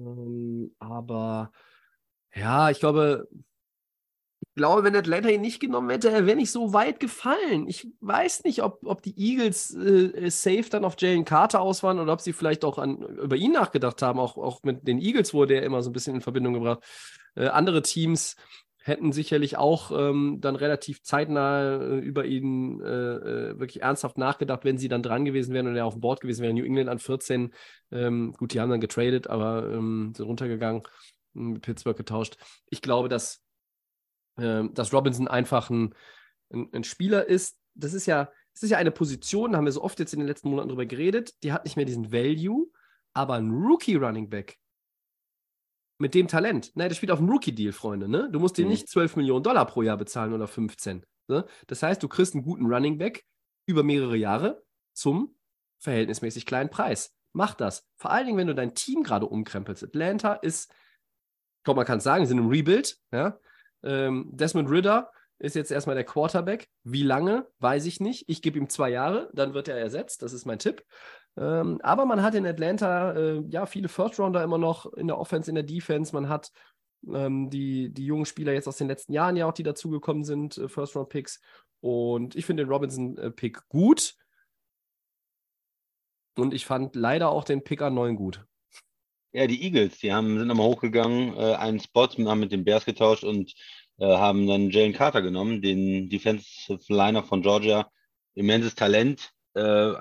Ähm, aber ja, ich glaube, ich glaube, wenn Atlanta ihn nicht genommen hätte, er wäre nicht so weit gefallen. Ich weiß nicht, ob, ob die Eagles äh, safe dann auf Jalen Carter aus waren oder ob sie vielleicht auch an, über ihn nachgedacht haben. Auch, auch mit den Eagles wurde er immer so ein bisschen in Verbindung gebracht. Äh, andere Teams hätten sicherlich auch ähm, dann relativ zeitnah äh, über ihn äh, äh, wirklich ernsthaft nachgedacht, wenn sie dann dran gewesen wären und er auf dem Board gewesen wäre. New England an 14. Ähm, gut, die haben dann getradet, aber ähm, sind runtergegangen, mit Pittsburgh getauscht. Ich glaube, dass, ähm, dass Robinson einfach ein, ein, ein Spieler ist. Das ist ja, das ist ja eine Position, da haben wir so oft jetzt in den letzten Monaten drüber geredet, die hat nicht mehr diesen Value, aber ein Rookie Running Back mit dem Talent. Nein, der spielt auf dem Rookie-Deal, Freunde. Ne? Du musst dir Mhm. nicht 12 Millionen Dollar pro Jahr bezahlen oder 15. Ne? Das heißt, du kriegst einen guten Running Back über mehrere Jahre zum verhältnismäßig kleinen Preis. Mach das. Vor allen Dingen, wenn du dein Team gerade umkrempelst. Atlanta ist, ich glaube, man kann es sagen, sind im Rebuild. Ja? Ähm, Desmond Ritter ist jetzt erstmal der Quarterback. Wie lange, weiß ich nicht. Ich gebe ihm zwei Jahre, dann wird er ersetzt. Das ist mein Tipp. Ähm, aber man hat in Atlanta äh, ja viele First-Rounder immer noch in der Offense, in der Defense. Man hat Ähm, die, die jungen Spieler jetzt aus den letzten Jahren ja auch, die dazugekommen sind, äh, First-Round-Picks. Und ich finde den Robinson-Pick gut. Und ich fand leider auch den Pick an 9 gut. Ja, die Eagles, die haben, sind nochmal hochgegangen, äh, einen Spot, haben mit den Bears getauscht und äh, haben dann Jalen Carter genommen, den Defensive Liner von Georgia. Immenses Talent. Äh,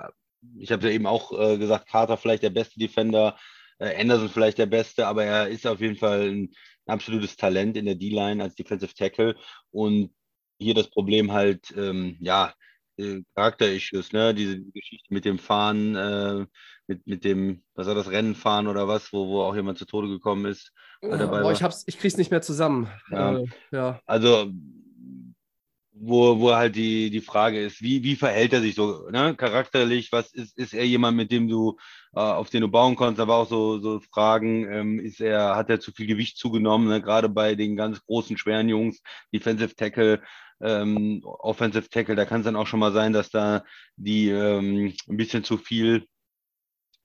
ich habe ja eben auch äh, gesagt, Carter vielleicht der beste Defender, äh, Anderson vielleicht der beste, aber er ist auf jeden Fall ein, ein absolutes Talent in der D-Line als Defensive Tackle. Und hier das Problem halt, ähm, ja, äh, Charakter-Issues, ne? Diese Geschichte mit dem Fahren, äh, mit, mit dem, was war das, Rennen fahren oder was, wo, wo auch jemand zu Tode gekommen ist. Boah, ich, hab's, ich krieg's nicht mehr zusammen. Ja. Äh, ja. Also, wo, wo halt die, die Frage ist, wie, wie verhält er sich so ne? charakterlich? Was ist, ist er jemand, mit dem du, äh, auf den du bauen kannst? War auch so, so Fragen, ähm, ist er, hat er zu viel Gewicht zugenommen, ne? gerade bei den ganz großen, schweren Jungs, Defensive Tackle, ähm, Offensive Tackle, da kann es dann auch schon mal sein, dass da die ähm, ein bisschen zu viel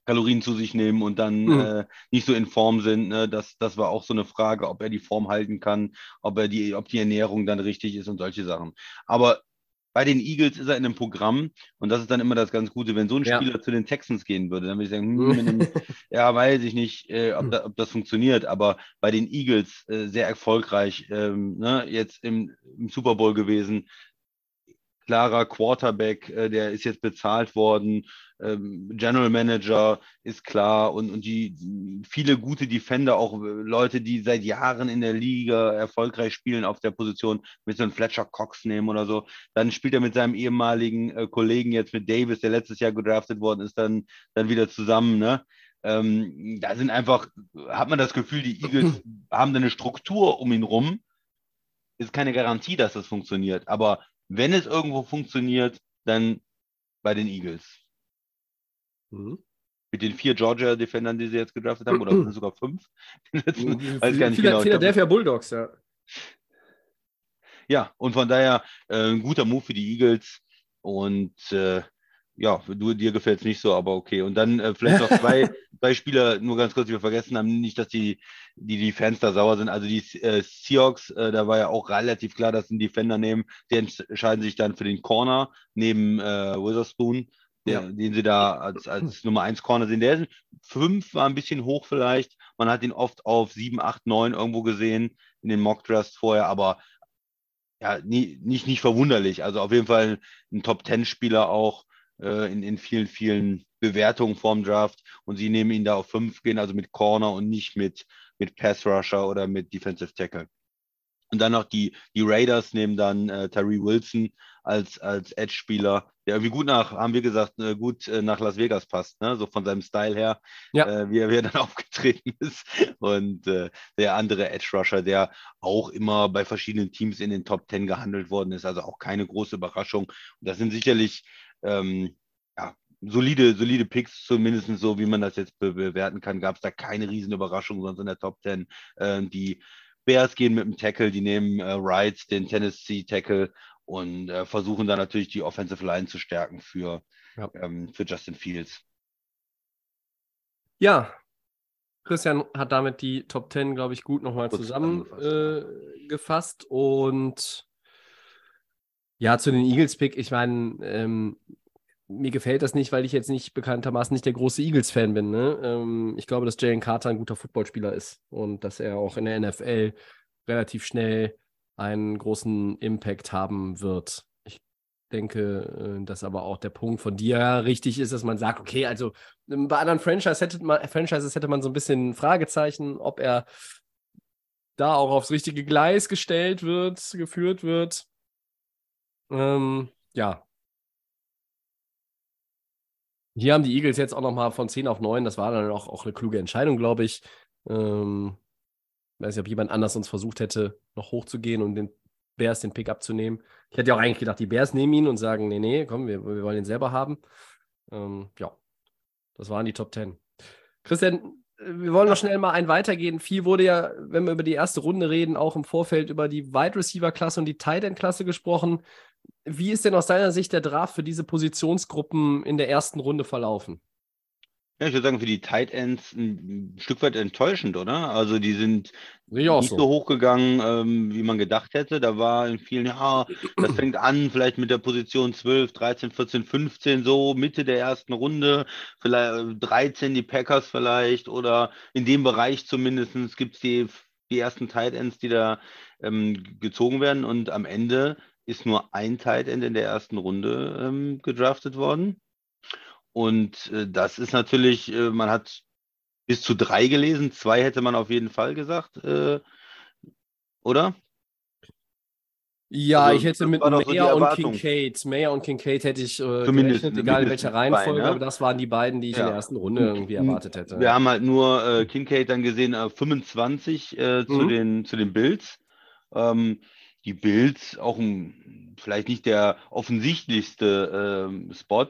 Kalorien zu sich nehmen und dann mhm. äh, nicht so in Form sind. Ne? Das, das war auch so eine Frage, ob er die Form halten kann, ob er die, ob die Ernährung dann richtig ist und solche Sachen. Aber bei den Eagles ist er in einem Programm und das ist dann immer das ganz Gute, wenn so ein Spieler ja. zu den Texans gehen würde, dann würde ich sagen, hm, dem, *laughs* ja, weiß ich nicht, äh, ob, da, ob, das funktioniert, aber bei den Eagles äh, sehr erfolgreich, ähm, ne, jetzt im, im Super Bowl gewesen, klarer Quarterback, äh, der ist jetzt bezahlt worden, General Manager ist klar und, und die viele gute Defender, auch äh, Leute, die seit Jahren in der Liga erfolgreich spielen auf der Position, mit so einem Fletcher Cox nehmen oder so. Dann spielt er mit seinem ehemaligen äh, Kollegen jetzt mit Davis, der letztes Jahr gedraftet worden ist, dann, dann wieder zusammen, ne? Ähm, da sind einfach, hat man das Gefühl, die Eagles *clears throat* haben da eine Struktur um ihn rum. Ist keine Garantie, dass das funktioniert, aber wenn es irgendwo funktioniert, dann bei den Eagles. Mhm. Mit den vier Georgia-Defendern, die sie jetzt gedraftet haben, oder sogar fünf. *laughs* Weiß gar nicht genau. Philadelphia Bulldogs, ja. Ja, und von daher äh, ein guter Move für die Eagles. Und äh, ja, du, dir gefällt es nicht so, aber okay. Und dann äh, vielleicht noch zwei, *laughs* zwei Spieler, nur ganz kurz, die wir vergessen haben, nicht, dass die, die, die Fans da sauer sind. Also die äh, Seahawks, äh, da war ja auch relativ klar, dass sie einen Defender nehmen. Die entscheiden sich dann für den Corner neben äh, Witherspoon, ja. den sie da als, als Nummer 1 Corner sehen. Der ist fünf, war ein bisschen hoch vielleicht. Man hat ihn oft auf 7, 8, 9 irgendwo gesehen in den Mock Drafts vorher, aber ja, nie, nicht, nicht verwunderlich. Also auf jeden Fall ein Top-10-Spieler auch äh, in, in vielen, vielen Bewertungen vorm Draft und sie nehmen ihn da auf fünf gehen, also mit Corner und nicht mit, mit Pass Rusher oder mit Defensive Tackle. Und dann noch die, die Raiders nehmen dann äh, Tyree Wilson als, als Edge-Spieler, der irgendwie gut nach, haben wir gesagt, äh, gut äh, nach Las Vegas passt, ne? so von seinem Style her, ja. äh, wie, er, wie er dann *laughs* aufgetreten ist. Und äh, der andere Edge-Rusher, der auch immer bei verschiedenen Teams in den Top Ten gehandelt worden ist, also auch keine große Überraschung. Und das sind sicherlich ähm, ja, solide, solide Picks, zumindest so, wie man das jetzt be bewerten kann, gab es da keine riesen Überraschung, sonst in der Top 10. Äh, die Bears gehen mit dem Tackle, die nehmen äh, Wright, den Tennessee Tackle und äh, versuchen dann natürlich die Offensive Line zu stärken für, ja. ähm, für Justin Fields. Ja, Christian hat damit die Top 10, glaube ich, gut nochmal zusammengefasst. Äh, und ja, zu den Eagles-Pick, ich meine, ähm, mir gefällt das nicht, weil ich jetzt nicht bekanntermaßen nicht der große Eagles-Fan bin. Ne? Ähm, ich glaube, dass Jalen Carter ein guter Footballspieler ist und dass er auch in der NFL relativ schnell einen großen Impact haben wird. Ich denke, äh, dass aber auch der Punkt von dir richtig ist, dass man sagt, okay, also ähm, bei anderen Franchise hätte man, Franchises hätte man so ein bisschen Fragezeichen, ob er da auch aufs richtige Gleis gestellt wird, geführt wird. Ähm, ja. Hier haben die Eagles jetzt auch nochmal von 10 auf 9. Das war dann auch, auch eine kluge Entscheidung, glaube ich. Ähm, weiß nicht, ob jemand anders uns versucht hätte, noch hochzugehen und den Bears den Pick abzunehmen. Ich hätte ja auch eigentlich gedacht, die Bears nehmen ihn und sagen, nee, nee, komm, wir, wir wollen ihn selber haben. Ähm, ja, das waren die Top 10. Christian, wir wollen noch schnell mal ein weitergehen. Viel wurde ja, wenn wir über die erste Runde reden, auch im Vorfeld über die Wide Receiver Klasse und die Tight End Klasse gesprochen. Wie ist denn aus deiner Sicht der Draft für diese Positionsgruppen in der ersten Runde verlaufen? Ja, ich würde sagen, für die Tight Ends ein Stück weit enttäuschend, oder? Also die sind nicht so. so hochgegangen, ähm, wie man gedacht hätte. Da war in vielen, ja, das *clears throat* fängt an vielleicht mit der Position 12, 13, 14, 15, so Mitte der ersten Runde, vielleicht äh, 13 die Packers vielleicht oder in dem Bereich zumindest gibt es die, die ersten Tight Ends, die da ähm, gezogen werden und am Ende ist nur ein Tight End in der ersten Runde ähm, gedraftet worden. Und äh, das ist natürlich, äh, man hat bis zu drei gelesen, zwei hätte man auf jeden Fall gesagt, äh, oder? Ja, Also, ich hätte mit doch so Mayer und. Kincaid, Mayer und Kincaid hätte ich äh, Zumindest- gerechnet, egal in welcher Reihenfolge, ne? aber das waren die beiden, die ich in Ja. der ersten Runde irgendwie erwartet hätte. Wir haben halt nur äh, Kincaid dann gesehen, äh, 25 äh, zu, Mhm. den, zu den Bills. Ähm, die Bills auch ein, vielleicht nicht der offensichtlichste ähm, Spot.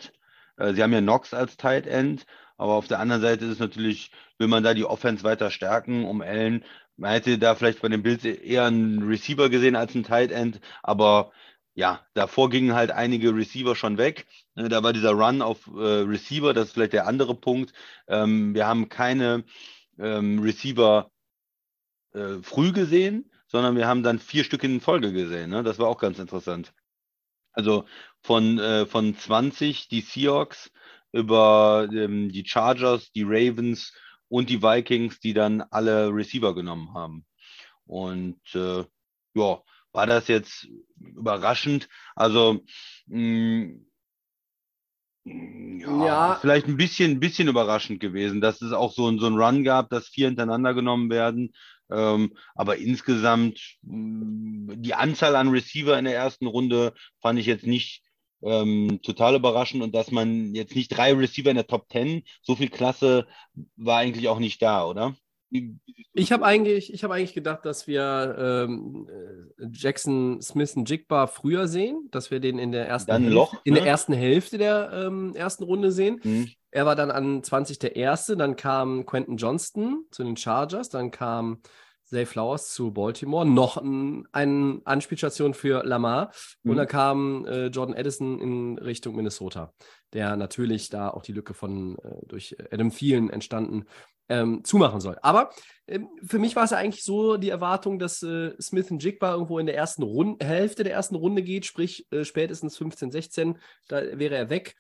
Äh, sie haben ja Knox als Tight End, aber auf der anderen Seite ist es natürlich, will man da die Offense weiter stärken, um Allen. Man hätte da vielleicht bei den Bills eher einen Receiver gesehen als einen Tight End, aber ja, davor gingen halt einige Receiver schon weg. Äh, Da war dieser Run auf äh, Receiver, das ist vielleicht der andere Punkt. Ähm, wir haben keine ähm, Receiver äh, früh gesehen, sondern wir haben dann vier Stück in Folge gesehen. Ne? Das war auch ganz interessant. Also von, äh, von 20 die Seahawks über ähm, die Chargers, die Ravens und die Vikings, die dann alle Receiver genommen haben. Und äh, ja, war das jetzt überraschend? Also mh, ja, Ja. vielleicht ein bisschen, ein bisschen überraschend gewesen, dass es auch so, ein- so ein Run gab, dass vier hintereinander genommen werden. Ähm, aber insgesamt mh, die Anzahl an Receiver in der ersten Runde fand ich jetzt nicht ähm, total überraschend und dass man jetzt nicht drei Receiver in der Top 10, so viel Klasse war eigentlich auch nicht da, oder? Ich habe eigentlich, ich hab eigentlich gedacht, dass wir ähm, äh, Jackson Smith und Jigba früher sehen, dass wir den in der ersten, Dann ein Hälfte, Loch, in der ne? ersten Hälfte der ähm, ersten Runde sehen. Hm, Er war dann an 20 der Erste, dann kam Quentin Johnston zu den Chargers, dann kam Zay Flowers zu Baltimore, noch ein, eine Anspielstation für Lamar und Mhm. dann kam äh, Jordan Addison in Richtung Minnesota, der natürlich da auch die Lücke von äh, durch Adam Thielen entstanden ähm, zumachen soll. Aber ähm, für mich war es ja eigentlich so die Erwartung, dass äh, Smith und Jigba irgendwo in der ersten Runde, Hälfte der ersten Runde geht, sprich äh, spätestens 15, 16, da wäre er weg.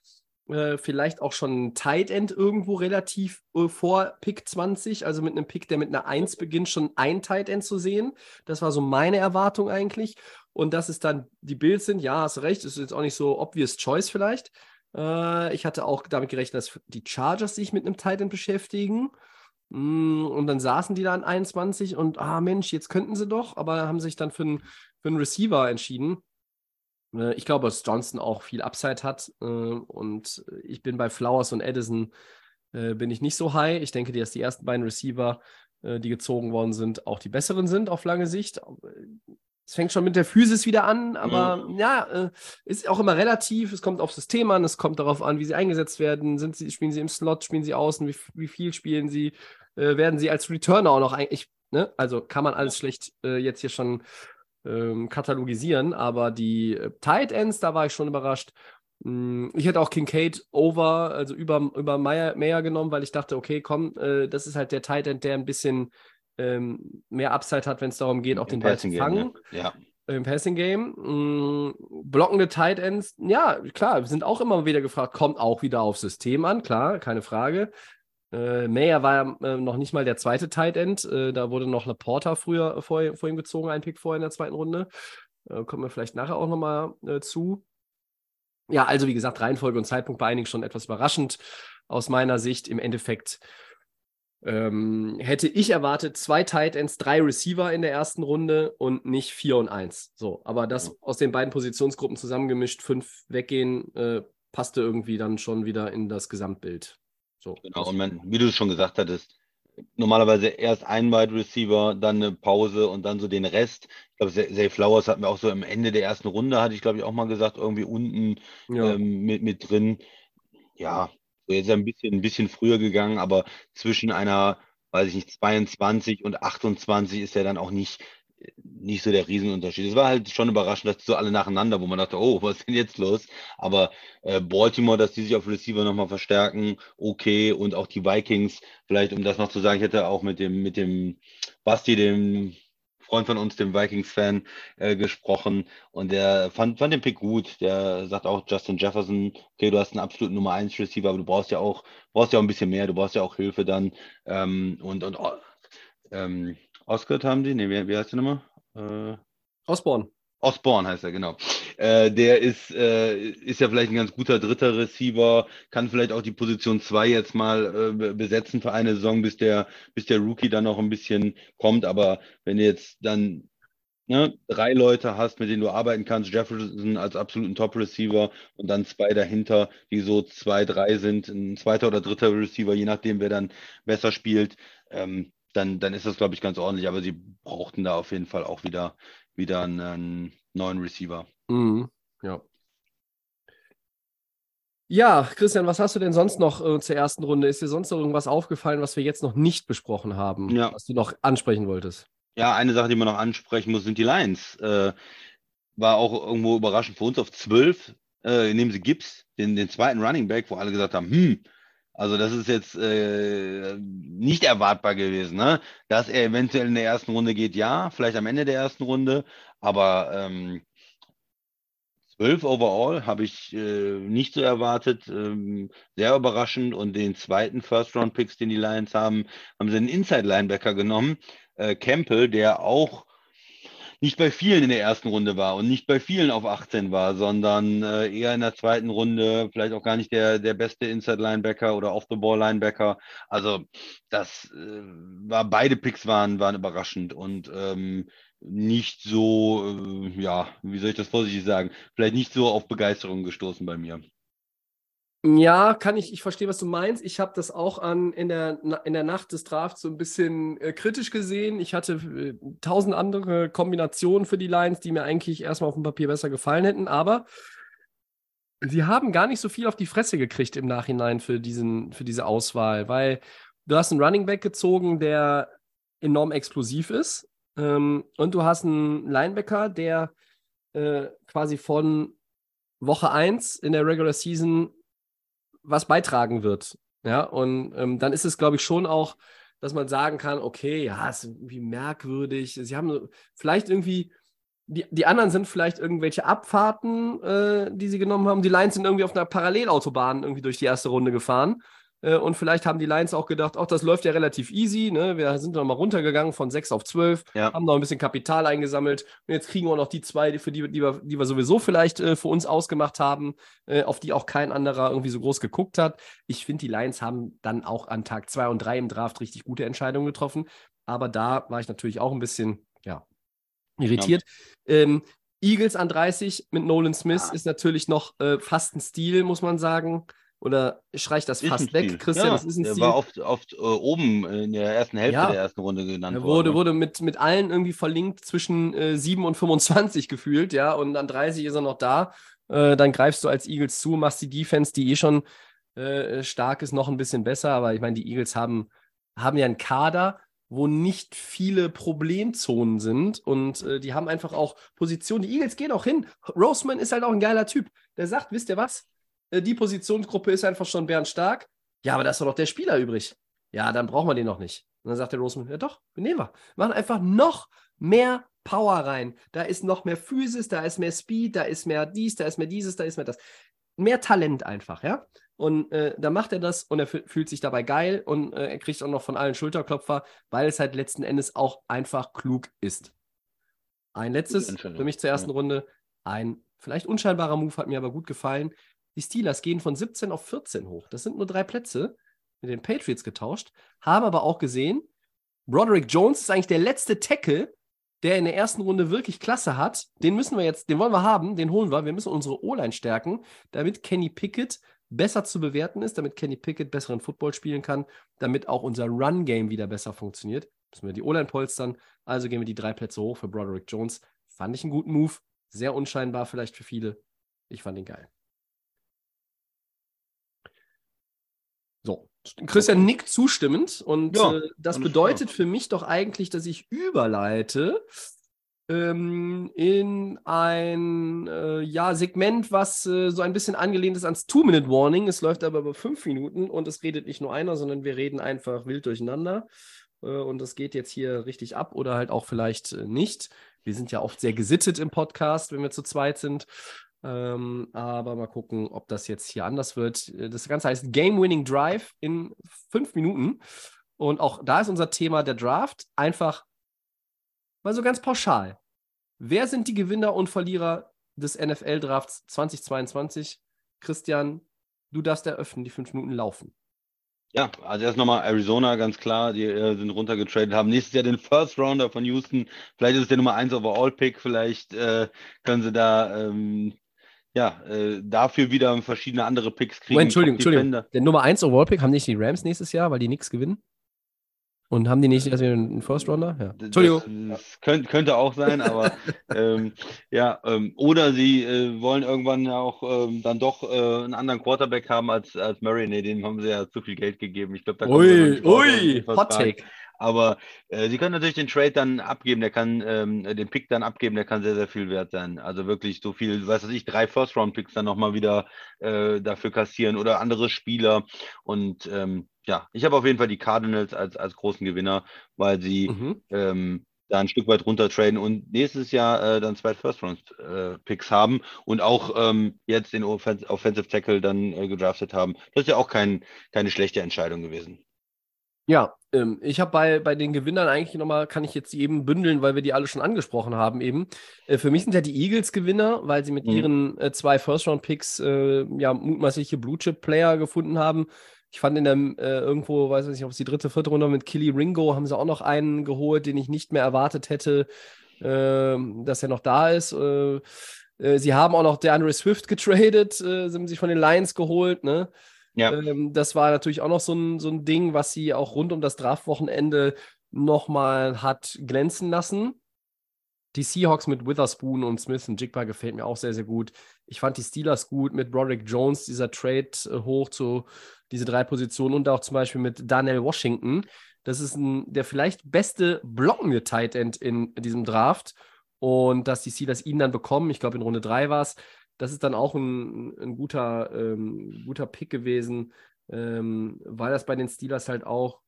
Äh, vielleicht auch schon ein Tight End irgendwo relativ äh, vor Pick 20, also mit einem Pick, der mit einer 1 beginnt, schon ein Tight End zu sehen. Das war so meine Erwartung eigentlich. Und dass es dann die Bills sind, ja, hast du recht, ist jetzt auch nicht so obvious choice vielleicht. Äh, ich hatte auch damit gerechnet, dass die Chargers sich mit einem Tight End beschäftigen. Mm, Und dann saßen die da an 21 und, ah Mensch, jetzt könnten sie doch, aber haben sich dann für einen, für einen Receiver entschieden. Äh, Ich glaube, dass Johnson auch viel Upside hat. äh, Und ich bin bei Flowers und Edison äh, bin ich nicht so high. Ich denke, dass die ersten beiden Receiver, äh, die gezogen worden sind, auch die besseren sind auf lange Sicht. Es fängt schon mit der Physis wieder an, aber ja, äh, ist auch immer relativ. Es kommt aufs System an, es kommt darauf an, wie sie eingesetzt werden. Sind sie, spielen sie im Slot, spielen sie außen, wie, wie viel spielen sie, werden sie als Returner auch noch eigentlich, ne? Also kann man alles schlecht äh, jetzt hier schon ähm, katalogisieren, aber die äh, Tight Ends, da war ich schon überrascht. Mm, Ich hätte auch Kincaid over, also über, über Meyer, Meyer genommen, weil ich dachte, okay, komm, äh, das ist halt der Tight End, der ein bisschen ähm, mehr Upside hat, wenn es darum geht, auch den Im Ball zu Game, fangen ne? Ja. im Passing Game. Mm, blockende Tight Ends, ja, klar, wir sind auch immer wieder gefragt, kommt auch wieder aufs System an, klar, keine Frage. Äh, Mayer war ja äh, noch nicht mal der zweite Tight End, äh, da wurde noch Laporta früher vor, vor ihm gezogen, ein Pick vorher in der zweiten Runde. Äh, kommen wir vielleicht nachher auch nochmal äh, zu. Ja, also wie gesagt, Reihenfolge und Zeitpunkt bei einigen schon etwas überraschend aus meiner Sicht. Im Endeffekt ähm, hätte ich erwartet, zwei Tight Ends, drei Receiver in der ersten Runde und nicht vier und eins. So, aber das aus den beiden Positionsgruppen zusammengemischt, fünf weggehen, äh, passte irgendwie dann schon wieder in das Gesamtbild. So, Genau, und man, wie du es schon gesagt hattest, normalerweise erst ein Wide Receiver, dann eine Pause und dann so den Rest. Ich glaube, Zay Zay Flowers hatten wir auch so am Ende der ersten Runde, hatte ich glaube ich auch mal gesagt, irgendwie unten ja. ähm, mit, mit drin. Ja, so jetzt ist er ein bisschen, ein bisschen früher gegangen, aber zwischen einer, weiß ich nicht, 22 und 28 ist er dann auch nicht nicht so der Riesenunterschied. Es war halt schon überraschend, dass die so alle nacheinander, wo man dachte, oh, was ist denn jetzt los? Aber äh, Baltimore, dass die sich auf Receiver nochmal verstärken, okay. Und auch die Vikings, vielleicht um das noch zu sagen, ich hätte auch mit dem, mit dem Basti, dem Freund von uns, dem Vikings-Fan, äh, gesprochen und der fand, fand den Pick gut. Der sagt auch, Justin Jefferson, okay, du hast einen absoluten Nummer 1 Receiver, aber du brauchst ja auch, brauchst ja auch ein bisschen mehr, du brauchst ja auch Hilfe dann. Ähm, und und ähm, Oscar haben die, nee, wie, wie heißt der nochmal? Äh, Osborne. Osborne heißt er, genau. Äh, der ist, äh, ist ja vielleicht ein ganz guter dritter Receiver, kann vielleicht auch die Position 2 jetzt mal äh, besetzen für eine Saison, bis der, bis der Rookie dann noch ein bisschen kommt. Aber wenn du jetzt dann ne, drei Leute hast, mit denen du arbeiten kannst, Jefferson als absoluten Top-Receiver und dann zwei dahinter, die so zwei, drei sind, ein zweiter oder dritter Receiver, je nachdem, wer dann besser spielt, ähm, dann, dann ist das, glaube ich, ganz ordentlich. Aber sie brauchten da auf jeden Fall auch wieder, wieder einen, neuen Receiver. Mhm. Ja. Ja, Christian, was hast du denn sonst noch äh, zur ersten Runde? Ist dir sonst noch irgendwas aufgefallen, was wir jetzt noch nicht besprochen haben, ja. was du noch ansprechen wolltest? Ja, eine Sache, die man noch ansprechen muss, sind die Lions. Äh, war auch irgendwo überraschend für uns auf 12. Äh, nehmen sie Gibbs, den, den zweiten Running Back, wo alle gesagt haben, hm, also das ist jetzt äh, nicht erwartbar gewesen, ne? Dass er eventuell in der ersten Runde geht, ja, vielleicht am Ende der ersten Runde, aber ähm, 12 overall habe ich äh, nicht so erwartet, ähm, sehr überraschend und den zweiten First-Round-Picks, den die Lions haben, haben sie einen Inside-Linebacker genommen, äh, Campbell, der auch nicht bei vielen in der ersten Runde war und nicht bei vielen auf 18 war, sondern äh, eher in der zweiten Runde, vielleicht auch gar nicht der, der beste Inside-Linebacker oder Off-the-Ball-Linebacker. Also das äh, war, beide Picks waren, waren überraschend und ähm, nicht so, äh, ja, wie soll ich das vorsichtig sagen, vielleicht nicht so auf Begeisterung gestoßen bei mir. Ja, kann ich, ich verstehe, was du meinst. Ich habe das auch an, in, der, in der Nacht des Drafts so ein bisschen äh, kritisch gesehen. Ich hatte äh, tausend andere Kombinationen für die Lines, die mir eigentlich erstmal auf dem Papier besser gefallen hätten, aber sie haben gar nicht so viel auf die Fresse gekriegt im Nachhinein für, diesen, für diese Auswahl, weil du hast einen Running Back gezogen, der enorm explosiv ist ähm, und du hast einen Linebacker, der äh, quasi von Woche 1 in der Regular Season was beitragen wird. Ja, und ähm, dann ist es, glaube ich, schon auch, dass man sagen kann, okay, ja, ist irgendwie merkwürdig. Sie haben vielleicht irgendwie, die, die anderen sind vielleicht irgendwelche Abfahrten, äh, die sie genommen haben. Die Lions sind irgendwie auf einer Parallelautobahn irgendwie durch die erste Runde gefahren. Äh, und vielleicht haben die Lions auch gedacht, ach, das läuft ja relativ easy. Ne? Wir sind noch mal runtergegangen von 6 auf 12, ja. haben noch ein bisschen Kapital eingesammelt. Und jetzt kriegen wir noch die zwei, für die, die, wir, die wir sowieso vielleicht äh, für uns ausgemacht haben, äh, auf die auch kein anderer irgendwie so groß geguckt hat. Ich finde, die Lions haben dann auch an Tag 2 und 3 im Draft richtig gute Entscheidungen getroffen. Aber da war ich natürlich auch ein bisschen, ja, irritiert. Ja. Ähm, Eagles an 30 mit Nolan Smith ja. ist natürlich noch äh, fast ein Stil, muss man sagen. Oder streicht das fast weg? Christian, ja, das ist ein der Stil. war oft, oft uh, oben in der ersten Hälfte ja. der ersten Runde genannt er wurde. Worden. Wurde mit, mit allen irgendwie verlinkt zwischen äh, 7 und 25 gefühlt, ja, und an 30 ist er noch da. Äh, dann greifst du als Eagles zu, machst die Defense, die eh schon äh, stark ist, noch ein bisschen besser. Aber ich meine, die Eagles haben, haben ja einen Kader, wo nicht viele Problemzonen sind und äh, die haben einfach auch Positionen. Die Eagles gehen auch hin. Roseman ist halt auch ein geiler Typ. Der sagt, wisst ihr was? Äh, die Positionsgruppe ist einfach schon bärenstark. Ja, aber da ist doch noch der Spieler übrig. Ja, dann brauchen wir den noch nicht. Und dann sagt der Roseman, ja doch, nehmen wir. Machen einfach noch mehr Power rein. Da ist noch mehr Physis, da ist mehr Speed, da ist mehr dies, da ist mehr dieses, da ist mehr das. Mehr Talent einfach, ja. Und äh, dann macht er das und er fühlt sich dabei geil und äh, er kriegt auch noch von allen Schulterklopfer, weil es halt letzten Endes auch einfach klug ist. Ein letztes für mich zur ersten ja. Runde. Ein vielleicht unscheinbarer Move hat mir aber gut gefallen. Die Steelers gehen von 17 auf 14 hoch. Das sind nur drei Plätze mit den Patriots getauscht, haben aber auch gesehen, Broderick Jones ist eigentlich der letzte Tackle, der in der ersten Runde wirklich Klasse hat. Den müssen wir jetzt, den wollen wir haben, den holen wir. Wir müssen unsere O-Line stärken, damit Kenny Pickett besser zu bewerten ist, damit Kenny Pickett besseren Football spielen kann, damit auch unser Run-Game wieder besser funktioniert. Müssen wir die O-Line polstern. Also gehen wir die drei Plätze hoch für Broderick Jones. Fand ich einen guten Move. Sehr unscheinbar vielleicht für viele. Ich fand ihn geil. So, Christian nickt zustimmend und ja, äh, das bedeutet für mich doch eigentlich, dass ich überleite ähm, in ein äh, ja, Segment, was äh, so ein bisschen angelehnt ist ans Two-Minute-Warning. Es läuft aber über fünf Minuten und es redet nicht nur einer, sondern wir reden einfach wild durcheinander. Äh, und das geht jetzt hier richtig ab oder halt auch vielleicht äh, nicht. Wir sind ja oft sehr gesittet im Podcast, wenn wir zu zweit sind. Ähm, aber mal gucken, ob das jetzt hier anders wird. Das Ganze heißt Game Winning Drive in fünf Minuten. Und auch da ist unser Thema der Draft. Einfach mal so ganz pauschal. Wer sind die Gewinner und Verlierer des NFL-Drafts 2022? Christian, du darfst eröffnen, die fünf Minuten laufen. Ja, also erst nochmal Arizona, ganz klar, die äh, sind runtergetradet, haben nächstes Jahr den First Rounder von Houston. Vielleicht ist es der Nummer 1 Overall-Pick, vielleicht äh, können sie da ähm, ja, äh, dafür wieder verschiedene andere Picks kriegen. Moment, Entschuldigung, Entschuldigung. Der Nummer 1 Overall-Pick haben nicht die Rams nächstes Jahr, weil die nichts gewinnen? Und haben die nicht also einen First Rounder? Ja. Entschuldigung. Das, das könnte, könnte, auch sein, aber *laughs* ähm, ja, ähm, oder sie äh, wollen irgendwann ja auch ähm, dann doch äh, einen anderen Quarterback haben als, als Murray. Nee, dem haben sie ja zu viel Geld gegeben. Ich glaube, da Ui, ui, Hot Take. Aber äh, sie können natürlich den Trade dann abgeben, der kann ähm, den Pick dann abgeben, der kann sehr, sehr viel wert sein. Also wirklich so viel, was weiß ich, drei First-Round-Picks dann nochmal wieder äh, dafür kassieren oder andere Spieler. Und ähm, ja, ich habe auf jeden Fall die Cardinals als, als großen Gewinner, weil sie mhm. ähm, da ein Stück weit runter traden und nächstes Jahr äh, dann zwei First-Round-Picks haben und auch ähm, jetzt den Offens Offensive Tackle dann äh, gedraftet haben. Das ist ja auch kein, keine schlechte Entscheidung gewesen. Ja, ähm, ich habe bei, bei den Gewinnern eigentlich nochmal, kann ich jetzt die eben bündeln, weil wir die alle schon angesprochen haben eben. Äh, für mich sind ja die Eagles Gewinner, weil sie mit mhm. ihren äh, zwei First-Round-Picks äh, ja mutmaßliche Blue-Chip-Player gefunden haben. Ich fand in der äh, irgendwo, weiß ich nicht, ob es die dritte, vierte Runde mit Killy Ringo, haben sie auch noch einen geholt, den ich nicht mehr erwartet hätte, ähm, dass er noch da ist. Äh, äh, sie haben auch noch der Andre Swift getradet, sind sich von den Lions geholt, ne? Ja. Ähm, das war natürlich auch noch so ein, so ein Ding, was sie auch rund um das Draftwochenende nochmal hat glänzen lassen. Die Seahawks mit Witherspoon und Smith und Jigba gefällt mir auch sehr, sehr gut. Ich fand die Steelers gut mit Broderick Jones, dieser Trade äh, hoch zu diese drei Positionen und auch zum Beispiel mit Daniel Washington. Das ist ein, der vielleicht beste blockende Tight End in diesem Draft. Und dass die Steelers ihn dann bekommen, ich glaube in Runde 3 war es, das ist dann auch ein, ein guter, ähm, guter Pick gewesen, ähm, weil das bei den Steelers halt auch,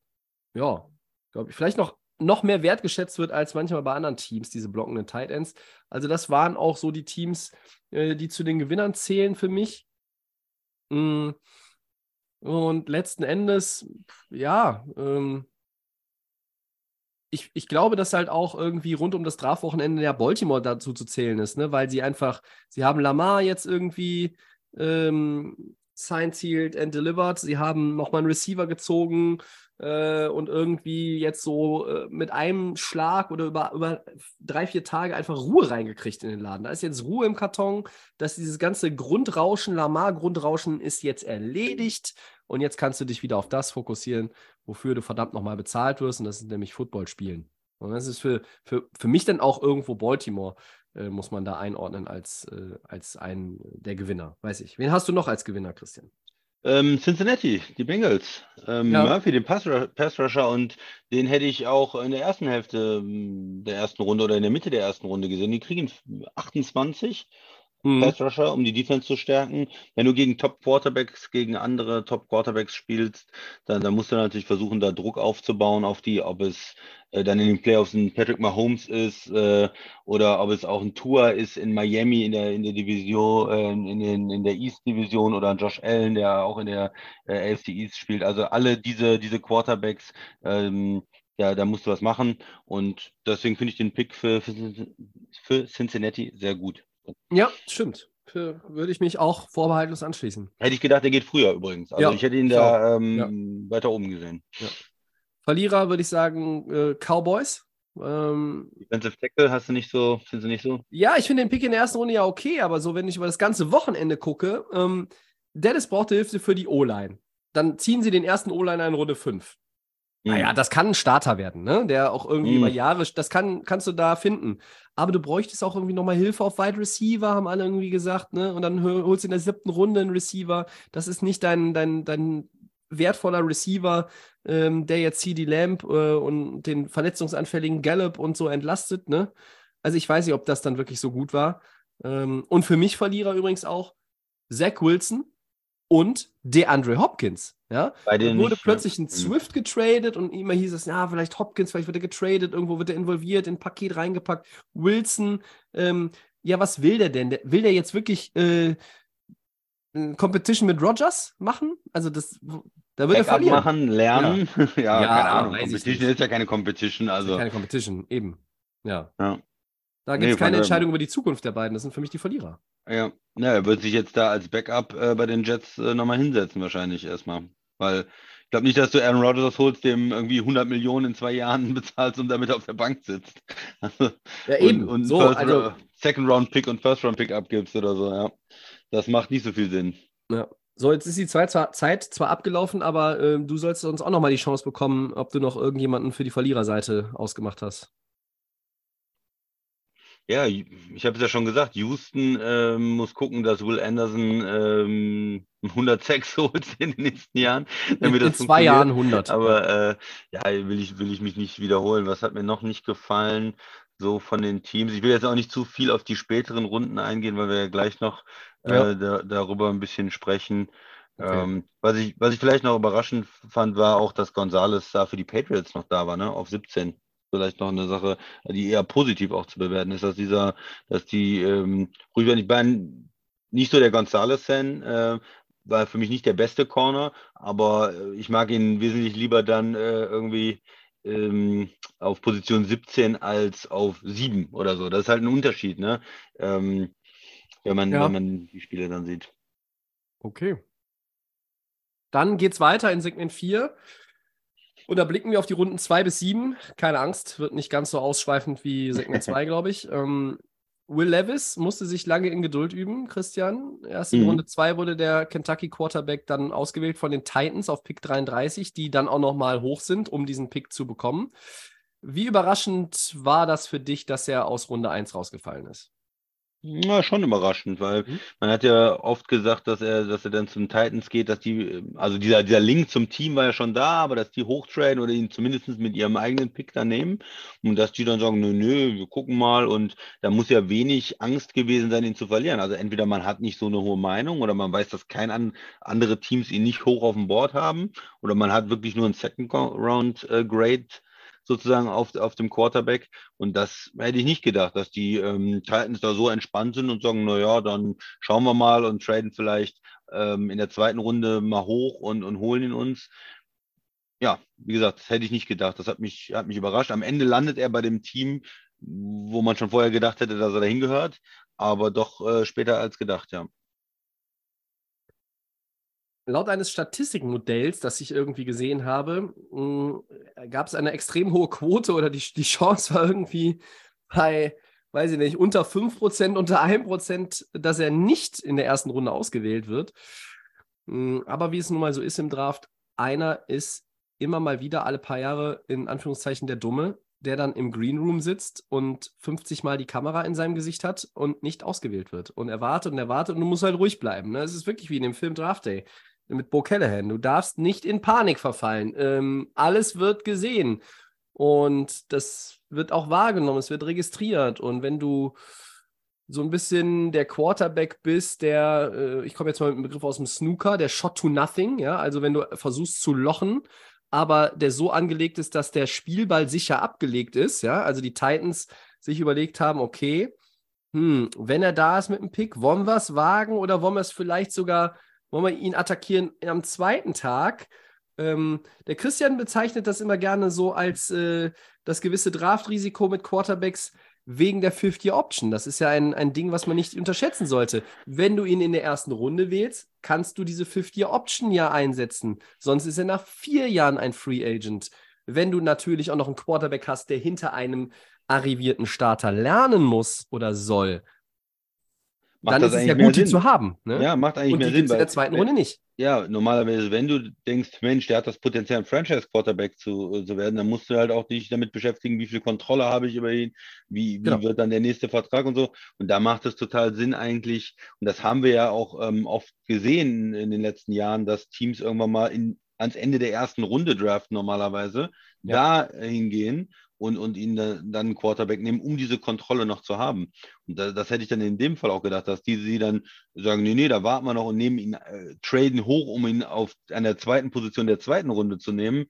ja, glaube ich, vielleicht noch, noch mehr wertgeschätzt wird als manchmal bei anderen Teams, diese blockenden Tight Ends. Also, das waren auch so die Teams, äh, die zu den Gewinnern zählen für mich. Mm. Und letzten Endes, ja, ähm, ich, ich glaube, dass halt auch irgendwie rund um das Strafwochenende ja Baltimore dazu zu zählen ist, ne? weil sie einfach, sie haben Lamar jetzt irgendwie ähm, signed, sealed and delivered, sie haben nochmal einen Receiver gezogen äh, und irgendwie jetzt so äh, mit einem Schlag oder über, über drei, vier Tage einfach Ruhe reingekriegt in den Laden. Da ist jetzt Ruhe im Karton, dass dieses ganze Grundrauschen, Lamar-Grundrauschen ist jetzt erledigt und jetzt kannst du dich wieder auf das fokussieren, wofür du verdammt nochmal bezahlt wirst, und das ist nämlich Football spielen. Und das ist für, für, für mich dann auch irgendwo Baltimore, äh, muss man da einordnen als, äh, als einen der Gewinner. Weiß ich. Wen hast du noch als Gewinner, Christian? Ähm, Cincinnati, die Bengals. Ähm, ja. Murphy, den Pass-Rusher, und den hätte ich auch in der ersten Hälfte ähm, der ersten Runde oder in der Mitte der ersten Runde gesehen. Die kriegen 28 mhm. Pass Rusher, um die Defense zu stärken. Wenn du gegen Top Quarterbacks, gegen andere Top Quarterbacks spielst, dann, dann musst du natürlich versuchen, da Druck aufzubauen auf die, ob es äh, dann in den Playoffs ein Patrick Mahomes ist äh, oder ob es auch ein Tour ist in Miami in der in der Division, äh, in, den, in der East Division oder ein Josh Allen, der auch in der äh, AFC East spielt. Also alle diese, diese Quarterbacks, ähm, ja, da musst du was machen. Und deswegen finde ich den Pick für, für, für Cincinnati sehr gut. Ja, stimmt. Für, würde ich mich auch vorbehaltlos anschließen. Hätte ich gedacht, der geht früher übrigens. Also ja, ich hätte ihn da ähm, ja. weiter oben gesehen. Ja. Verlierer würde ich sagen äh, Cowboys. Ähm, Defensive Tackle hast du nicht so, findest du nicht so? Ja, ich finde den Pick in der ersten Runde ja okay, aber so, wenn ich über das ganze Wochenende gucke, ähm, Dennis braucht Hilfe für die O-Line. Dann ziehen sie den ersten O-Liner in Runde 5. Naja, mhm. das kann ein Starter werden, ne? Der auch irgendwie mhm. über Jahre, das kann, kannst du da finden. Aber du bräuchtest auch irgendwie nochmal Hilfe auf Wide Receiver, haben alle irgendwie gesagt, ne? Und dann holst du in der siebten Runde einen Receiver. Das ist nicht dein, dein, dein wertvoller Receiver, ähm, der jetzt CD Lamp äh, und den verletzungsanfälligen Gallup und so entlastet, ne? Also ich weiß nicht, ob das dann wirklich so gut war. Ähm, und für mich Verlierer übrigens auch Zach Wilson und DeAndre Hopkins. Ja, wurde nicht, plötzlich ja. ein Swift getradet und immer hieß es, ja, vielleicht Hopkins, vielleicht wird er getradet, irgendwo wird er involviert, in ein Paket reingepackt. Wilson, ähm, ja, was will der denn? Will der jetzt wirklich äh, Competition mit Rogers machen? Also das, da wird er verlieren. machen, lernen. Ja, *laughs* Ja, keine Ahnung. Competition ist ja keine Competition. Ja Also, keine Competition, eben. Ja. ja. Da gibt Nee, es von keine daher- Entscheidung über die Zukunft der beiden. Das sind für mich die Verlierer. Ja, ja, er wird sich jetzt da als Backup äh, bei den Jets äh, nochmal hinsetzen, wahrscheinlich erstmal. Weil ich glaube nicht, dass du Aaron Rodgers holst, dem irgendwie 100 Millionen in zwei Jahren *laughs* bezahlst und damit auf der Bank sitzt. *laughs* Also, Ja, und, und so, First, also, Second Round Pick und First Round Pick abgibst oder so, ja. Das macht nicht so viel Sinn. ja. So, jetzt ist die Zeit zwar, Zeit zwar abgelaufen, aber ähm, du sollst uns auch nochmal die Chance bekommen, ob du noch irgendjemanden für die Verliererseite ausgemacht hast. Ja, ich habe es ja schon gesagt, Houston ähm, muss gucken, dass Will Anderson ähm, 106 *laughs* holt in den nächsten Jahren, In, damit in das zwei. Jahren 100. Aber äh, ja, will ich, will ich mich nicht wiederholen. Was hat mir noch nicht gefallen, so von den Teams? Ich will jetzt auch nicht zu viel auf die späteren Runden eingehen, weil wir ja gleich noch Ja. äh, da, darüber ein bisschen sprechen. Okay. Ähm, was ich, was ich vielleicht noch überraschend fand, war auch, dass Gonzales da für die Patriots noch da war, ne? Auf 17. Vielleicht noch eine Sache, die eher positiv auch zu bewerten ist, dass dieser, dass die, ähm, wenn ich bin nicht so der Gonzales-Fan, äh, war für mich nicht der beste Corner, aber äh, ich mag ihn wesentlich lieber dann äh, irgendwie ähm, auf Position 17 als auf 7 oder so. Das ist halt ein Unterschied, ne? Ähm, wenn man, Ja. wenn man die Spiele dann sieht. Okay. Dann geht's weiter in Segment 4. Und da blicken wir auf die Runden 2 bis 7. Keine Angst, wird nicht ganz so ausschweifend wie Segment 2, *laughs* glaube ich. Ähm, Will Levis musste sich lange in Geduld üben, Christian. Erst in Mhm. Runde 2 wurde der Kentucky Quarterback dann ausgewählt von den Titans auf Pick 33, die dann auch nochmal hoch sind, um diesen Pick zu bekommen. Wie überraschend war das für dich, dass er aus Runde 1 rausgefallen ist? Ja, schon überraschend, weil Mhm. man hat ja oft gesagt, dass er, dass er dann zum Titans geht, dass die, also dieser, dieser Link zum Team war ja schon da, aber dass die hochtraden oder ihn zumindest mit ihrem eigenen Pick dann nehmen und dass die dann sagen, nö, nö, wir gucken mal und da muss ja wenig Angst gewesen sein, ihn zu verlieren. Also entweder man hat nicht so eine hohe Meinung oder man weiß, dass kein an, andere Teams ihn nicht hoch auf dem Board haben oder man hat wirklich nur ein Second Round äh, Grade sozusagen auf, auf dem Quarterback. Und das hätte ich nicht gedacht, dass die ähm, Titans da so entspannt sind und sagen, naja, dann schauen wir mal und traden vielleicht ähm, in der zweiten Runde mal hoch und, und holen ihn uns. Ja, wie gesagt, das hätte ich nicht gedacht. Das hat mich, hat mich überrascht. Am Ende landet er bei dem Team, wo man schon vorher gedacht hätte, dass er dahin gehört, aber doch äh, später als gedacht, ja. Laut eines Statistikmodells, das ich irgendwie gesehen habe, gab es eine extrem hohe Quote oder die, die Chance war irgendwie bei, weiß ich nicht, unter 5%, unter 1%, dass er nicht in der ersten Runde ausgewählt wird. Mm, Aber wie es nun mal so ist im Draft, einer ist immer mal wieder alle paar Jahre in Anführungszeichen der Dumme, der dann im Green Room sitzt und 50 Mal die Kamera in seinem Gesicht hat und nicht ausgewählt wird. Und er wartet und er wartet und du musst halt ruhig bleiben. Ne? Es ist wirklich wie in dem Film Draft Day mit Bo Callahan. Du darfst nicht in Panik verfallen. Ähm, alles wird gesehen und das wird auch wahrgenommen, es wird registriert. Und wenn du so ein bisschen der Quarterback bist, der, äh, ich komme jetzt mal mit dem Begriff aus dem Snooker, der Shot to Nothing, ja, also wenn du versuchst zu lochen, aber der so angelegt ist, dass der Spielball sicher abgelegt ist, ja, also die Titans sich überlegt haben, okay, hm, wenn er da ist mit dem Pick, wollen wir es wagen oder wollen wir es vielleicht sogar wollen wir ihn attackieren am zweiten Tag. Ähm, der Christian bezeichnet das immer gerne so als äh, das gewisse Draftrisiko mit Quarterbacks wegen der 50-Option. Das ist ja ein, ein Ding, was man nicht unterschätzen sollte. Wenn du ihn in der ersten Runde wählst, kannst du diese 50-Option ja einsetzen. Sonst ist er nach vier Jahren ein Free Agent. Wenn du natürlich auch noch einen Quarterback hast, der hinter einem arrivierten Starter lernen muss oder soll, dann das ist es ja gut, die zu haben. Ne? Ja, macht eigentlich Und mehr Sinn. es in der zweiten Runde nicht. Ja, normalerweise, wenn du denkst, Mensch, der hat das Potenzial, ein Franchise-Quarterback zu, zu werden, dann musst du halt auch dich damit beschäftigen, wie viel Kontrolle habe ich über ihn, wie, wie Genau. wird dann der nächste Vertrag und so. Und da macht es total Sinn eigentlich, und das haben wir ja auch ähm, oft gesehen in den letzten Jahren, dass Teams irgendwann mal in, ans Ende der ersten Runde draften normalerweise, da hingehen und, und ihn da, dann Quarterback nehmen, um diese Kontrolle noch zu haben. Und da, das hätte ich dann in dem Fall auch gedacht, dass die sie dann sagen, nee, nee, da warten wir noch und nehmen ihn, äh, traden hoch, um ihn auf an der zweiten Position der zweiten Runde zu nehmen.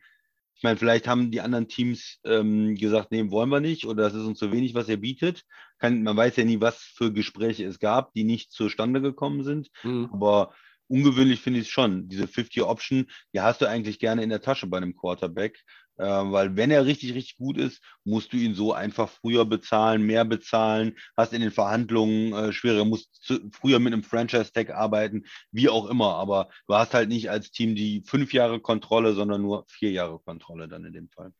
Ich meine, vielleicht haben die anderen Teams ähm, gesagt, nee, wollen wir nicht oder das ist uns zu wenig, was er bietet. Kann, man weiß ja nie, was für Gespräche es gab, die nicht zustande gekommen sind. Mhm. Aber ungewöhnlich finde ich es schon. Diese 50-Option, die hast du eigentlich gerne in der Tasche bei einem Quarterback. Äh, weil wenn er richtig, richtig gut ist, musst du ihn so einfach früher bezahlen, mehr bezahlen, hast in den Verhandlungen äh, schwerer, musst zu, früher mit einem Franchise-Tag arbeiten, wie auch immer. Aber du hast halt nicht als Team die fünf Jahre Kontrolle, sondern nur vier Jahre Kontrolle dann in dem Fall.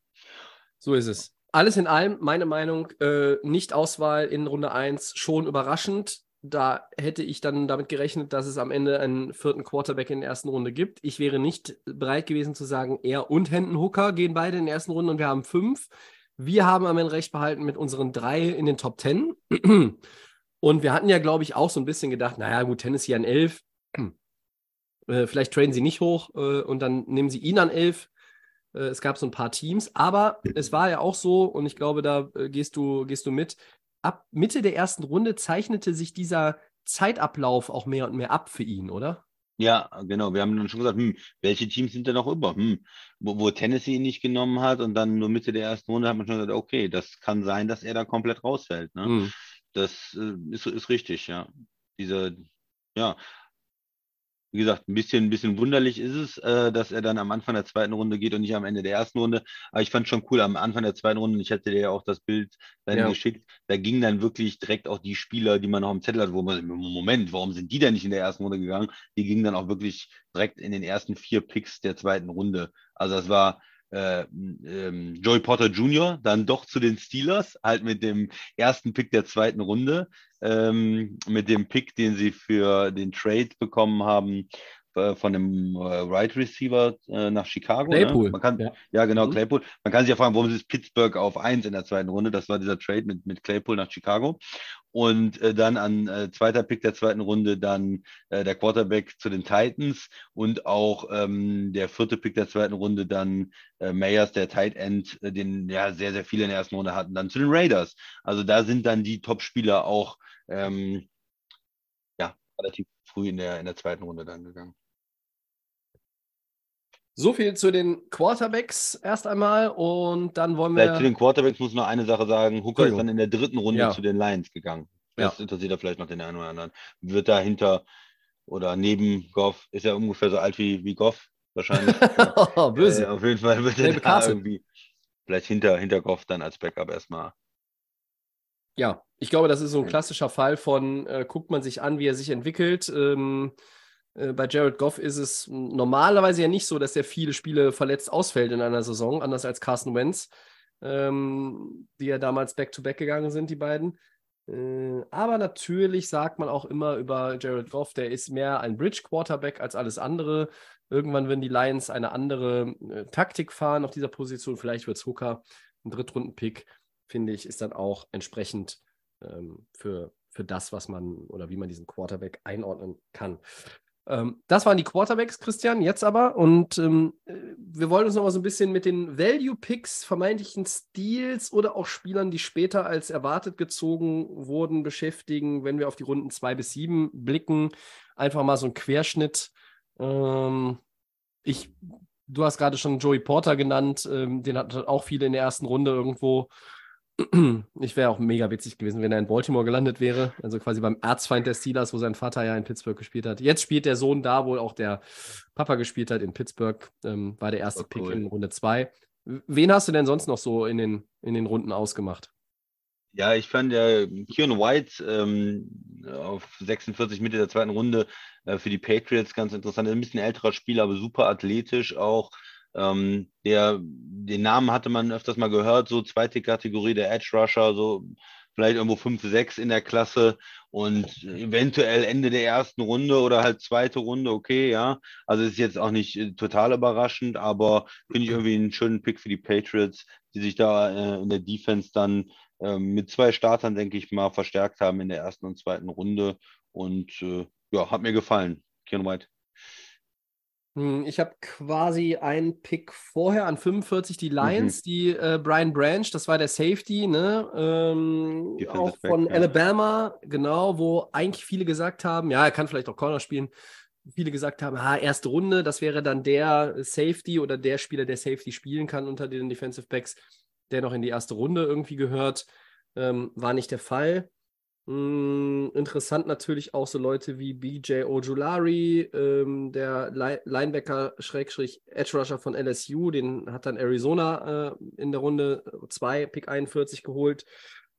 So ist es. Alles in allem, meine Meinung, äh, Nicht-Auswahl in Runde 1 schon überraschend da hätte ich dann damit gerechnet, dass es am Ende einen vierten Quarterback in der ersten Runde gibt. Ich wäre nicht bereit gewesen zu sagen, er und Hendon Hooker gehen beide in der ersten Runde und wir haben fünf. Wir haben am Ende recht behalten mit unseren drei in den Top Ten. *clears throat* Und wir hatten ja, glaube ich, auch so ein bisschen gedacht, naja, gut, Tennessee an elf. *clears throat* Äh, vielleicht traden sie nicht hoch äh, und dann nehmen sie ihn an elf. Äh, es gab so ein paar Teams, aber es war ja auch so, und ich glaube, da gehst du, gehst du mit, ab Mitte der ersten Runde zeichnete sich dieser Zeitablauf auch mehr und mehr ab für ihn, oder? Ja, genau. Wir haben dann schon gesagt, hm, welche Teams sind denn noch über? Hm, wo, wo, Tennessee ihn nicht genommen hat und dann nur Mitte der ersten Runde hat man schon gesagt, okay, das kann sein, dass er da komplett rausfällt. Ne? Hm. Das äh, ist, ist richtig, ja. Diese, ja, wie gesagt, ein bisschen, ein bisschen wunderlich ist es, äh, dass er dann am Anfang der zweiten Runde geht und nicht am Ende der ersten Runde. Aber ich fand schon cool, am Anfang der zweiten Runde, ich hatte dir ja auch das Bild dann ja. geschickt, da gingen dann wirklich direkt auch die Spieler, die man noch im Zettel hat, wo man, Moment, warum sind die denn nicht in der ersten Runde gegangen? Die gingen dann auch wirklich direkt in den ersten vier Picks der zweiten Runde. Also das war, äh, ähm, Joey Potter Jr. dann doch zu den Steelers, halt mit dem ersten Pick der zweiten Runde, ähm, mit dem Pick, den sie für den Trade bekommen haben äh, von dem äh, Right Receiver äh, nach Chicago. Ne? Claypool. Ne? Man kann, ja. ja, genau, mhm. Claypool. Man kann sich ja fragen, warum ist Pittsburgh auf 1 in der zweiten Runde? Das war dieser Trade mit, mit Claypool nach Chicago. Und äh, dann an äh, zweiter Pick der zweiten Runde dann der Quarterback zu den Titans und auch ähm, der vierte Pick der zweiten Runde dann Mayers, der Tight End, den ja sehr, sehr viele in der ersten Runde hatten, dann zu den Raiders. Also da sind dann die Top-Spieler auch ähm, ja, relativ früh in der, in der zweiten Runde dann gegangen. So viel zu den Quarterbacks erst einmal und dann wollen wir. Vielleicht zu den Quarterbacks muss noch eine Sache sagen. Hooker ist dann in der dritten Runde ja. zu den Lions gegangen. Das ja. interessiert ja vielleicht noch den einen oder anderen. Wird da hinter oder neben Goff, ist er ungefähr so alt wie, wie Goff wahrscheinlich. *laughs* oh, böse. Äh, auf jeden Fall wird er da irgendwie vielleicht hinter, hinter Goff dann als Backup erstmal. Ja, ich glaube, das ist so ein klassischer Fall von, äh, guckt man sich an, wie er sich entwickelt. Ähm, äh, bei Jared Goff ist es normalerweise ja nicht so, dass er viele Spiele verletzt ausfällt in einer Saison, anders als Carson Wentz, ähm, die ja damals back-to-back -back gegangen sind, die beiden. Äh, aber natürlich sagt man auch immer über Jared Goff, der ist mehr ein Bridge-Quarterback als alles andere. Irgendwann werden die Lions eine andere äh, Taktik fahren auf dieser Position. Vielleicht wird es Hooker, ein Drittrunden-Pick, finde ich, ist dann auch entsprechend ähm, für, für das, was man oder wie man diesen Quarterback einordnen kann. Ähm, das waren die Quarterbacks, Christian, jetzt aber. Und ähm, äh, wir wollen uns noch mal so ein bisschen mit den Value-Picks, vermeintlichen Steals oder auch Spielern, die später als erwartet gezogen wurden, beschäftigen, wenn wir auf die Runden 2 bis 7 blicken. Einfach mal so ein Querschnitt. Ähm, ich, du hast gerade schon Joey Porter genannt, ähm, den hat auch viele in der ersten Runde irgendwo ich wäre auch mega witzig gewesen, wenn er in Baltimore gelandet wäre. Also quasi beim Erzfeind der Steelers, wo sein Vater ja in Pittsburgh gespielt hat. Jetzt spielt der Sohn da, wo auch der Papa gespielt hat in Pittsburgh. Ähm, war der erste oh, cool. Pick in Runde 2. Wen hast du denn sonst noch so in den, in den Runden ausgemacht? Ja, ich fand ja Kieran White ähm, auf 46 Mitte der zweiten Runde äh, für die Patriots ganz interessant. Ein bisschen älterer Spieler, aber super athletisch auch. Ähm, der, den Namen hatte man öfters mal gehört, so zweite Kategorie, der Edge Rusher, so vielleicht irgendwo 5, 6 in der Klasse und eventuell Ende der ersten Runde oder halt zweite Runde, okay, ja. Also ist jetzt auch nicht äh, total überraschend, aber finde ich irgendwie einen schönen Pick für die Patriots, die sich da äh, in der Defense dann äh, mit zwei Startern, denke ich mal, verstärkt haben in der ersten und zweiten Runde. Und äh, ja, hat mir gefallen. Kian White. Hm, ich habe quasi einen Pick vorher an 45 die Lions, mhm. die äh, Brian Branch, das war der Safety, ne? Ähm, auch von back, Alabama, ja. genau, wo eigentlich viele gesagt haben, ja, er kann vielleicht auch Corner spielen. Viele gesagt haben, ah, erste Runde, das wäre dann der Safety oder der Spieler, der Safety spielen kann unter den Defensive Backs, der noch in die erste Runde irgendwie gehört. Ähm, war nicht der Fall. Mm, interessant natürlich auch so Leute wie BJ Ojulari, ähm, der Linebacker Schrägstrich Edge Rusher von LSU, den hat dann Arizona äh, in der Runde 2, Pick 41 geholt.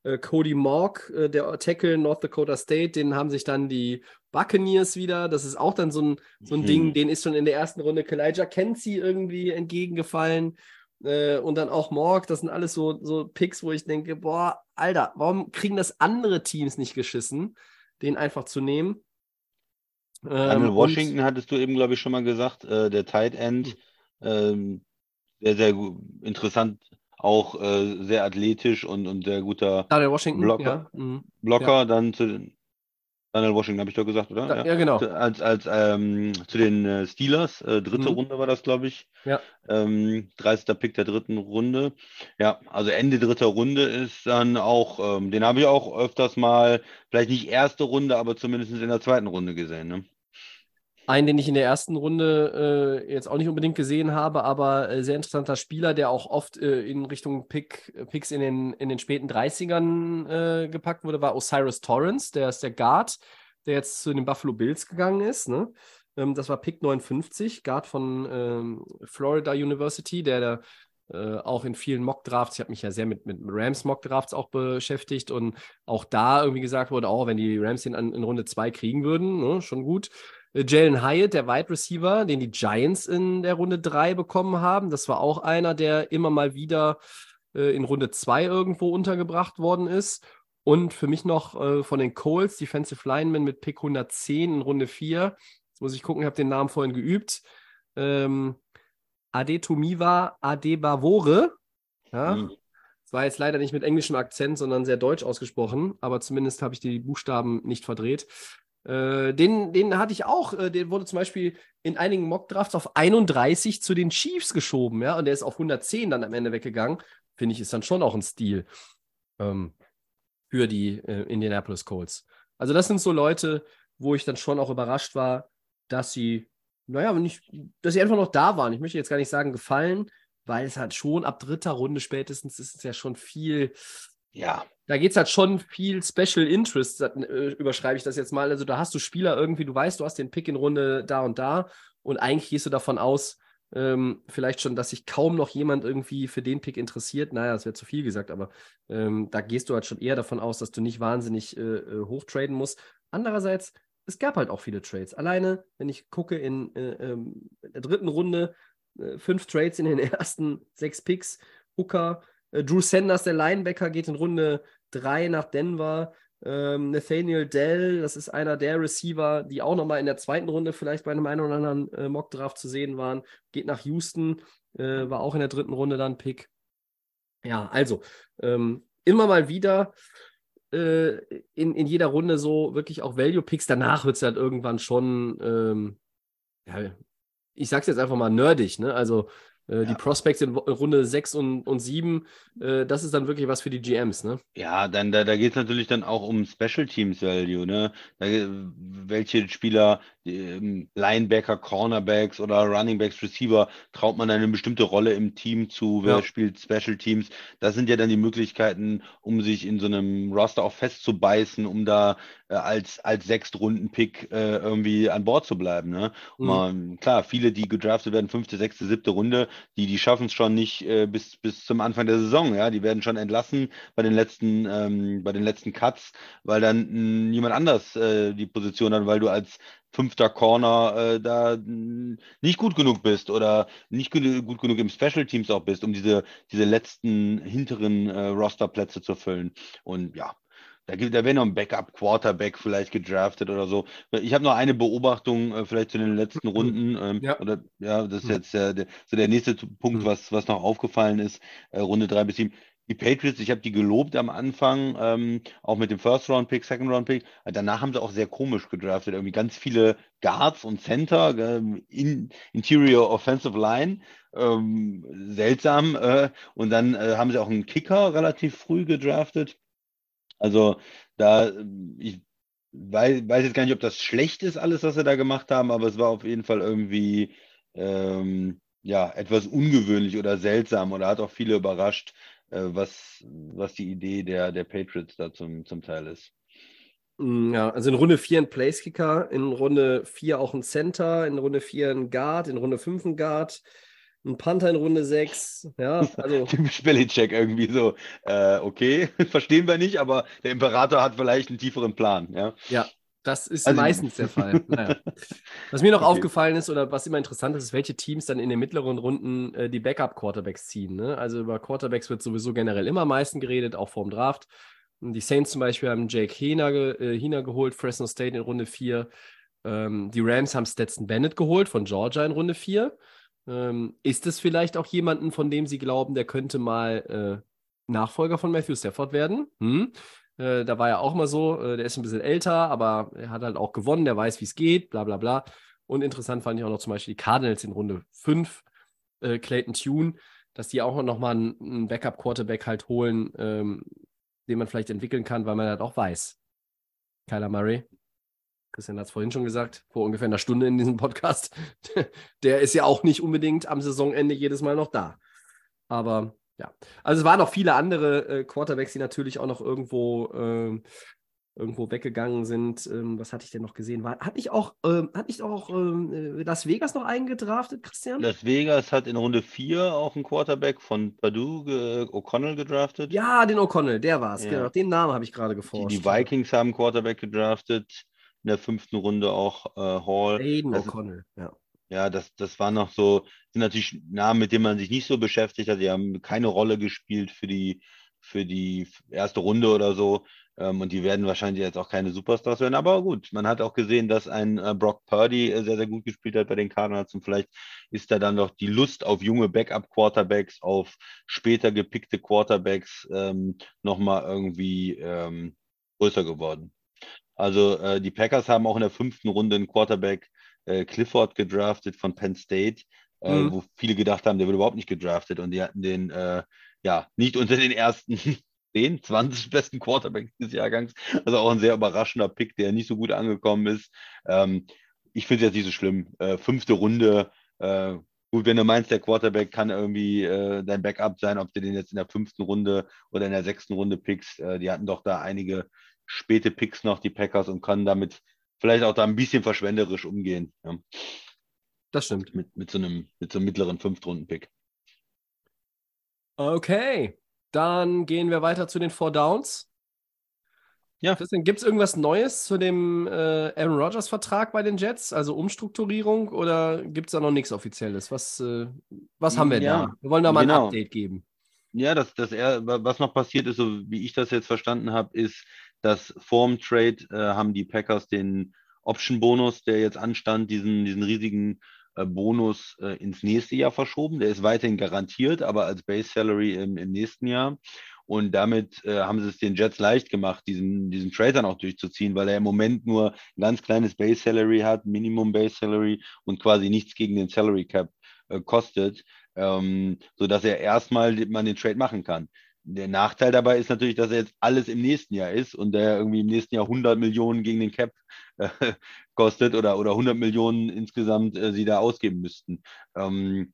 Äh, Cody Morg, äh, der Tackle North Dakota State, den haben sich dann die Buccaneers wieder. Das ist auch dann so ein, so ein mhm. Ding, den ist schon in der ersten Runde Kalijah Kenzie irgendwie entgegengefallen. Äh, und dann auch Morg, das sind alles so, so Picks, wo ich denke, boah, Alter, warum kriegen das andere Teams nicht geschissen, den einfach zu nehmen? Ähm, Washington hattest du eben, glaube ich, schon mal gesagt, äh, der Tight End, ähm, sehr, sehr interessant, auch äh, sehr athletisch und, und sehr guter Blocker, ja. mhm. Blocker ja. dann zu, Daniel Washington, habe ich doch gesagt, oder? Ja, ja genau. Als, als ähm, zu den äh, Steelers, äh, dritte mhm. Runde war das, glaube ich. Ja. Ähm, 30. Pick der dritten Runde. Ja, also Ende dritter Runde ist dann auch, ähm, den habe ich auch öfters mal, vielleicht nicht erste Runde, aber zumindest in der zweiten Runde gesehen. Ne? Einen, den ich in der ersten Runde äh, jetzt auch nicht unbedingt gesehen habe, aber äh, sehr interessanter Spieler, der auch oft äh, in Richtung Pick, Picks in den, in den späten 30ern äh, gepackt wurde, war Osiris Torrance, der ist der Guard, der jetzt zu den Buffalo Bills gegangen ist. Ne? Ähm, das war Pick 59, Guard von ähm, Florida University, der da äh, auch in vielen Mock-Drafts, ich habe mich ja sehr mit, mit Rams Mock-Drafts auch beschäftigt und auch da irgendwie gesagt wurde, auch oh, wenn die Rams den an, in Runde 2 kriegen würden, ne, schon gut. Äh, Jalen Hyatt, der Wide Receiver, den die Giants in der Runde 3 bekommen haben. Das war auch einer, der immer mal wieder äh, in Runde 2 irgendwo untergebracht worden ist. Und für mich noch äh, von den Coles, Defensive Lineman mit Pick 110 in Runde 4. Jetzt muss ich gucken, ich habe den Namen vorhin geübt. Ähm, Adetumiva Adebavore. Ja, mhm. Das war jetzt leider nicht mit englischem Akzent, sondern sehr deutsch ausgesprochen, aber zumindest habe ich die Buchstaben nicht verdreht. Äh, den, den hatte ich auch, äh, der wurde zum Beispiel in einigen Mockdrafts auf 31 zu den Chiefs geschoben, ja, und der ist auf 110 dann am Ende weggegangen. Finde ich, ist dann schon auch ein Stil ähm, für die äh, Indianapolis Colts. Also, das sind so Leute, wo ich dann schon auch überrascht war, dass sie, naja, nicht, dass sie einfach noch da waren. Ich möchte jetzt gar nicht sagen, gefallen, weil es halt schon ab dritter Runde spätestens ist es ja schon viel, ja, da geht es halt schon viel Special Interest, äh, überschreibe ich das jetzt mal. Also da hast du Spieler irgendwie, du weißt, du hast den Pick in Runde da und da und eigentlich gehst du davon aus, ähm, vielleicht schon, dass sich kaum noch jemand irgendwie für den Pick interessiert. Naja, das wäre zu viel gesagt, aber ähm, da gehst du halt schon eher davon aus, dass du nicht wahnsinnig äh, äh hochtraden musst. Andererseits, es gab halt auch viele Trades. Alleine, wenn ich gucke in, äh, ähm, der dritten Runde, äh, fünf Trades in den *laughs* ersten sechs Picks, Hooker, äh, Drew Sanders, der Linebacker, geht in Runde 3 nach Denver. Ähm, Nathaniel Dell, das ist einer der Receiver, die auch nochmal in der zweiten Runde vielleicht bei einem einen oder anderen äh, Mock-Draft zu sehen waren. Geht nach Houston, äh, war auch in der dritten Runde dann Pick. Ja, also ähm, immer mal wieder äh, in, in jeder Runde so wirklich auch Value-Picks. Danach wird es halt irgendwann schon, ähm, ja, ich sag's jetzt einfach mal nerdig, ne? Also äh, ja. Die Prospects in Runde 6 und, und 7, äh, das ist dann wirklich was für die GMs, ne? Ja, dann, da, da geht es natürlich dann auch um Special Teams Value, ne? Da, welche Spieler, Linebacker, Cornerbacks oder Runningbacks, Receiver, traut man eine bestimmte Rolle im Team zu, wer ja. spielt Special Teams. Das sind ja dann die Möglichkeiten, um sich in so einem Roster auch festzubeißen, um da äh, als, als Sechstrunden-Pick äh, irgendwie an Bord zu bleiben. Ne? Mhm. Man, klar, viele, die gedraftet werden, fünfte, sechste, siebte Runde, die, die schaffen es schon nicht äh, bis, bis zum Anfang der Saison. Ja? Die werden schon entlassen bei den letzten, ähm, bei den letzten Cuts, weil dann mh, hm, jemand anders äh, die Position hat, weil du als fünfter Corner äh, da nicht gut genug bist oder nicht gut, genug im Special Teams auch bist, um diese, diese letzten hinteren äh, Rosterplätze zu füllen. Und ja, da, gibt, da wäre noch ein Backup-Quarterback vielleicht gedraftet oder so. Ich habe noch eine Beobachtung äh, vielleicht zu den letzten mhm. Runden. Ähm, ja. Oder, ja, das ist mhm. jetzt äh, der, so der nächste Punkt, mhm. was, was noch aufgefallen ist. Äh, Runde drei bis sieben. Die Patriots, ich habe die gelobt am Anfang, ähm, auch mit dem First-Round-Pick, Second-Round-Pick. Danach haben sie auch sehr komisch gedraftet. Irgendwie ganz viele Guards und Center, ähm, in, Interior Offensive Line. Ähm, seltsam. Äh, und dann äh, haben sie auch einen Kicker relativ früh gedraftet. Also da, ich weiß, weiß, jetzt gar nicht, ob das schlecht ist, alles, was sie da gemacht haben, aber es war auf jeden Fall irgendwie ähm, ja, etwas ungewöhnlich oder seltsam oder hat auch viele überrascht, äh, was, was die Idee der, der Patriots da zum, zum Teil ist. Mm, ja, also in Runde 4 ein Placekicker, in Runde 4 auch ein Center, in Runde 4 ein Guard, in Runde 5 ein Guard, ein Panther in Runde 6. Ja, *laughs* also. Typisch Belichick irgendwie so. Äh, okay, *laughs* verstehen wir nicht, aber der Imperator hat vielleicht einen tieferen Plan. Ja, ja das ist also, meistens der Fall. Naja. *laughs* Was mir noch okay. aufgefallen ist oder was immer interessant ist, ist, welche Teams dann in den mittleren Runden äh, die Backup-Quarterbacks ziehen. Ne? Also über Quarterbacks wird sowieso generell immer am meisten geredet, auch vorm Draft. Die Saints zum Beispiel haben Jake Hina, äh, Hina geholt, Fresno State in Runde 4. Ähm, die Rams haben Stetson Bennett geholt von Georgia in Runde 4. Ähm, ist es vielleicht auch jemanden, von dem Sie glauben, der könnte mal äh, Nachfolger von Matthew Stafford werden? Hm? Äh, da war ja auch mal so, äh, der ist ein bisschen älter, aber er hat halt auch gewonnen, der weiß, wie es geht, bla bla bla. Und interessant fand ich auch noch zum Beispiel die Cardinals in Runde 5, äh, Clayton Tune, dass die auch noch mal einen, einen Backup-Quarterback halt holen, ähm, den man vielleicht entwickeln kann, weil man halt auch weiß. Kyler Murray, Christian hat es vorhin schon gesagt, vor ungefähr einer Stunde in diesem Podcast, *laughs* der ist ja auch nicht unbedingt am Saisonende jedes Mal noch da. Aber ja, also es waren noch viele andere äh, Quarterbacks, die natürlich auch noch irgendwo, ähm, irgendwo weggegangen sind. Ähm, was hatte ich denn noch gesehen? War, hat nicht auch, ähm, hat nicht auch ähm, äh, Las Vegas noch eingedraftet, Christian? Las Vegas hat in Runde 4 auch einen Quarterback von Purdue, äh, O'Connell gedraftet. Ja, den O'Connell, der war es, ja. genau. Den Namen habe ich gerade geforscht. Die, die, Vikings haben einen Quarterback gedraftet. In der fünften Runde auch äh, Hall. Aiden O'Connell, ja. Ja, das, das war noch so, sind natürlich Namen, mit denen man sich nicht so beschäftigt hat. Die haben keine Rolle gespielt für die, für die erste Runde oder so. Ähm, und die werden wahrscheinlich jetzt auch keine Superstars werden. Aber gut, man hat auch gesehen, dass ein äh, Brock Purdy äh, sehr, sehr gut gespielt hat bei den Cardinals. Und vielleicht ist da dann noch die Lust auf junge Backup-Quarterbacks, auf später gepickte Quarterbacks ähm, nochmal irgendwie ähm, größer geworden. Also äh, die Packers haben auch in der fünften Runde einen Quarterback äh, Clifford gedraftet von Penn State, äh, mhm. wo viele gedacht haben, der wird überhaupt nicht gedraftet und die hatten den äh, ja nicht unter den ersten *laughs* 10, 20 besten Quarterbacks des Jahrgangs. Also auch ein sehr überraschender Pick, der nicht so gut angekommen ist. Ähm, ich finde es jetzt nicht so schlimm. Äh, fünfte Runde, äh, gut, wenn du meinst, der Quarterback kann irgendwie äh, dein Backup sein, ob du den jetzt in der fünften Runde oder in der sechsten Runde pickst. Äh, die hatten doch da einige späte Picks noch, die Packers, und können damit vielleicht auch da ein bisschen verschwenderisch umgehen. Ja. Das stimmt. Mit, mit, so einem, mit so einem mittleren Fünftrunden-Pick. Okay, dann gehen wir weiter zu den Four Downs. Ja. gibt es irgendwas Neues zu dem äh, Aaron Rodgers-Vertrag bei den Jets? Also Umstrukturierung oder gibt es da noch nichts Offizielles? Was, äh, was haben wir ja, da? Wir wollen da mal genau. ein Update geben. Ja, das, das er, was noch passiert ist, so wie ich das jetzt verstanden habe, ist, dass vorm Trade äh, haben die Packers den Option-Bonus, der jetzt anstand, diesen, diesen riesigen äh, Bonus äh, ins nächste Jahr verschoben. Der ist weiterhin garantiert, aber als Base Salary im, im nächsten Jahr. Und damit äh, haben sie es den Jets leicht gemacht, diesen, diesen Trade dann auch durchzuziehen, weil er im Moment nur ein ganz kleines Base Salary hat, Minimum Base Salary und quasi nichts gegen den Salary Cap äh, kostet, ähm, sodass er erstmal man den Trade machen kann. Der Nachteil dabei ist natürlich, dass er jetzt alles im nächsten Jahr ist und der irgendwie im nächsten Jahr 100 Millionen gegen den Cap äh, *laughs* kostet oder, oder 100 Millionen insgesamt äh, sie da ausgeben müssten. Ähm,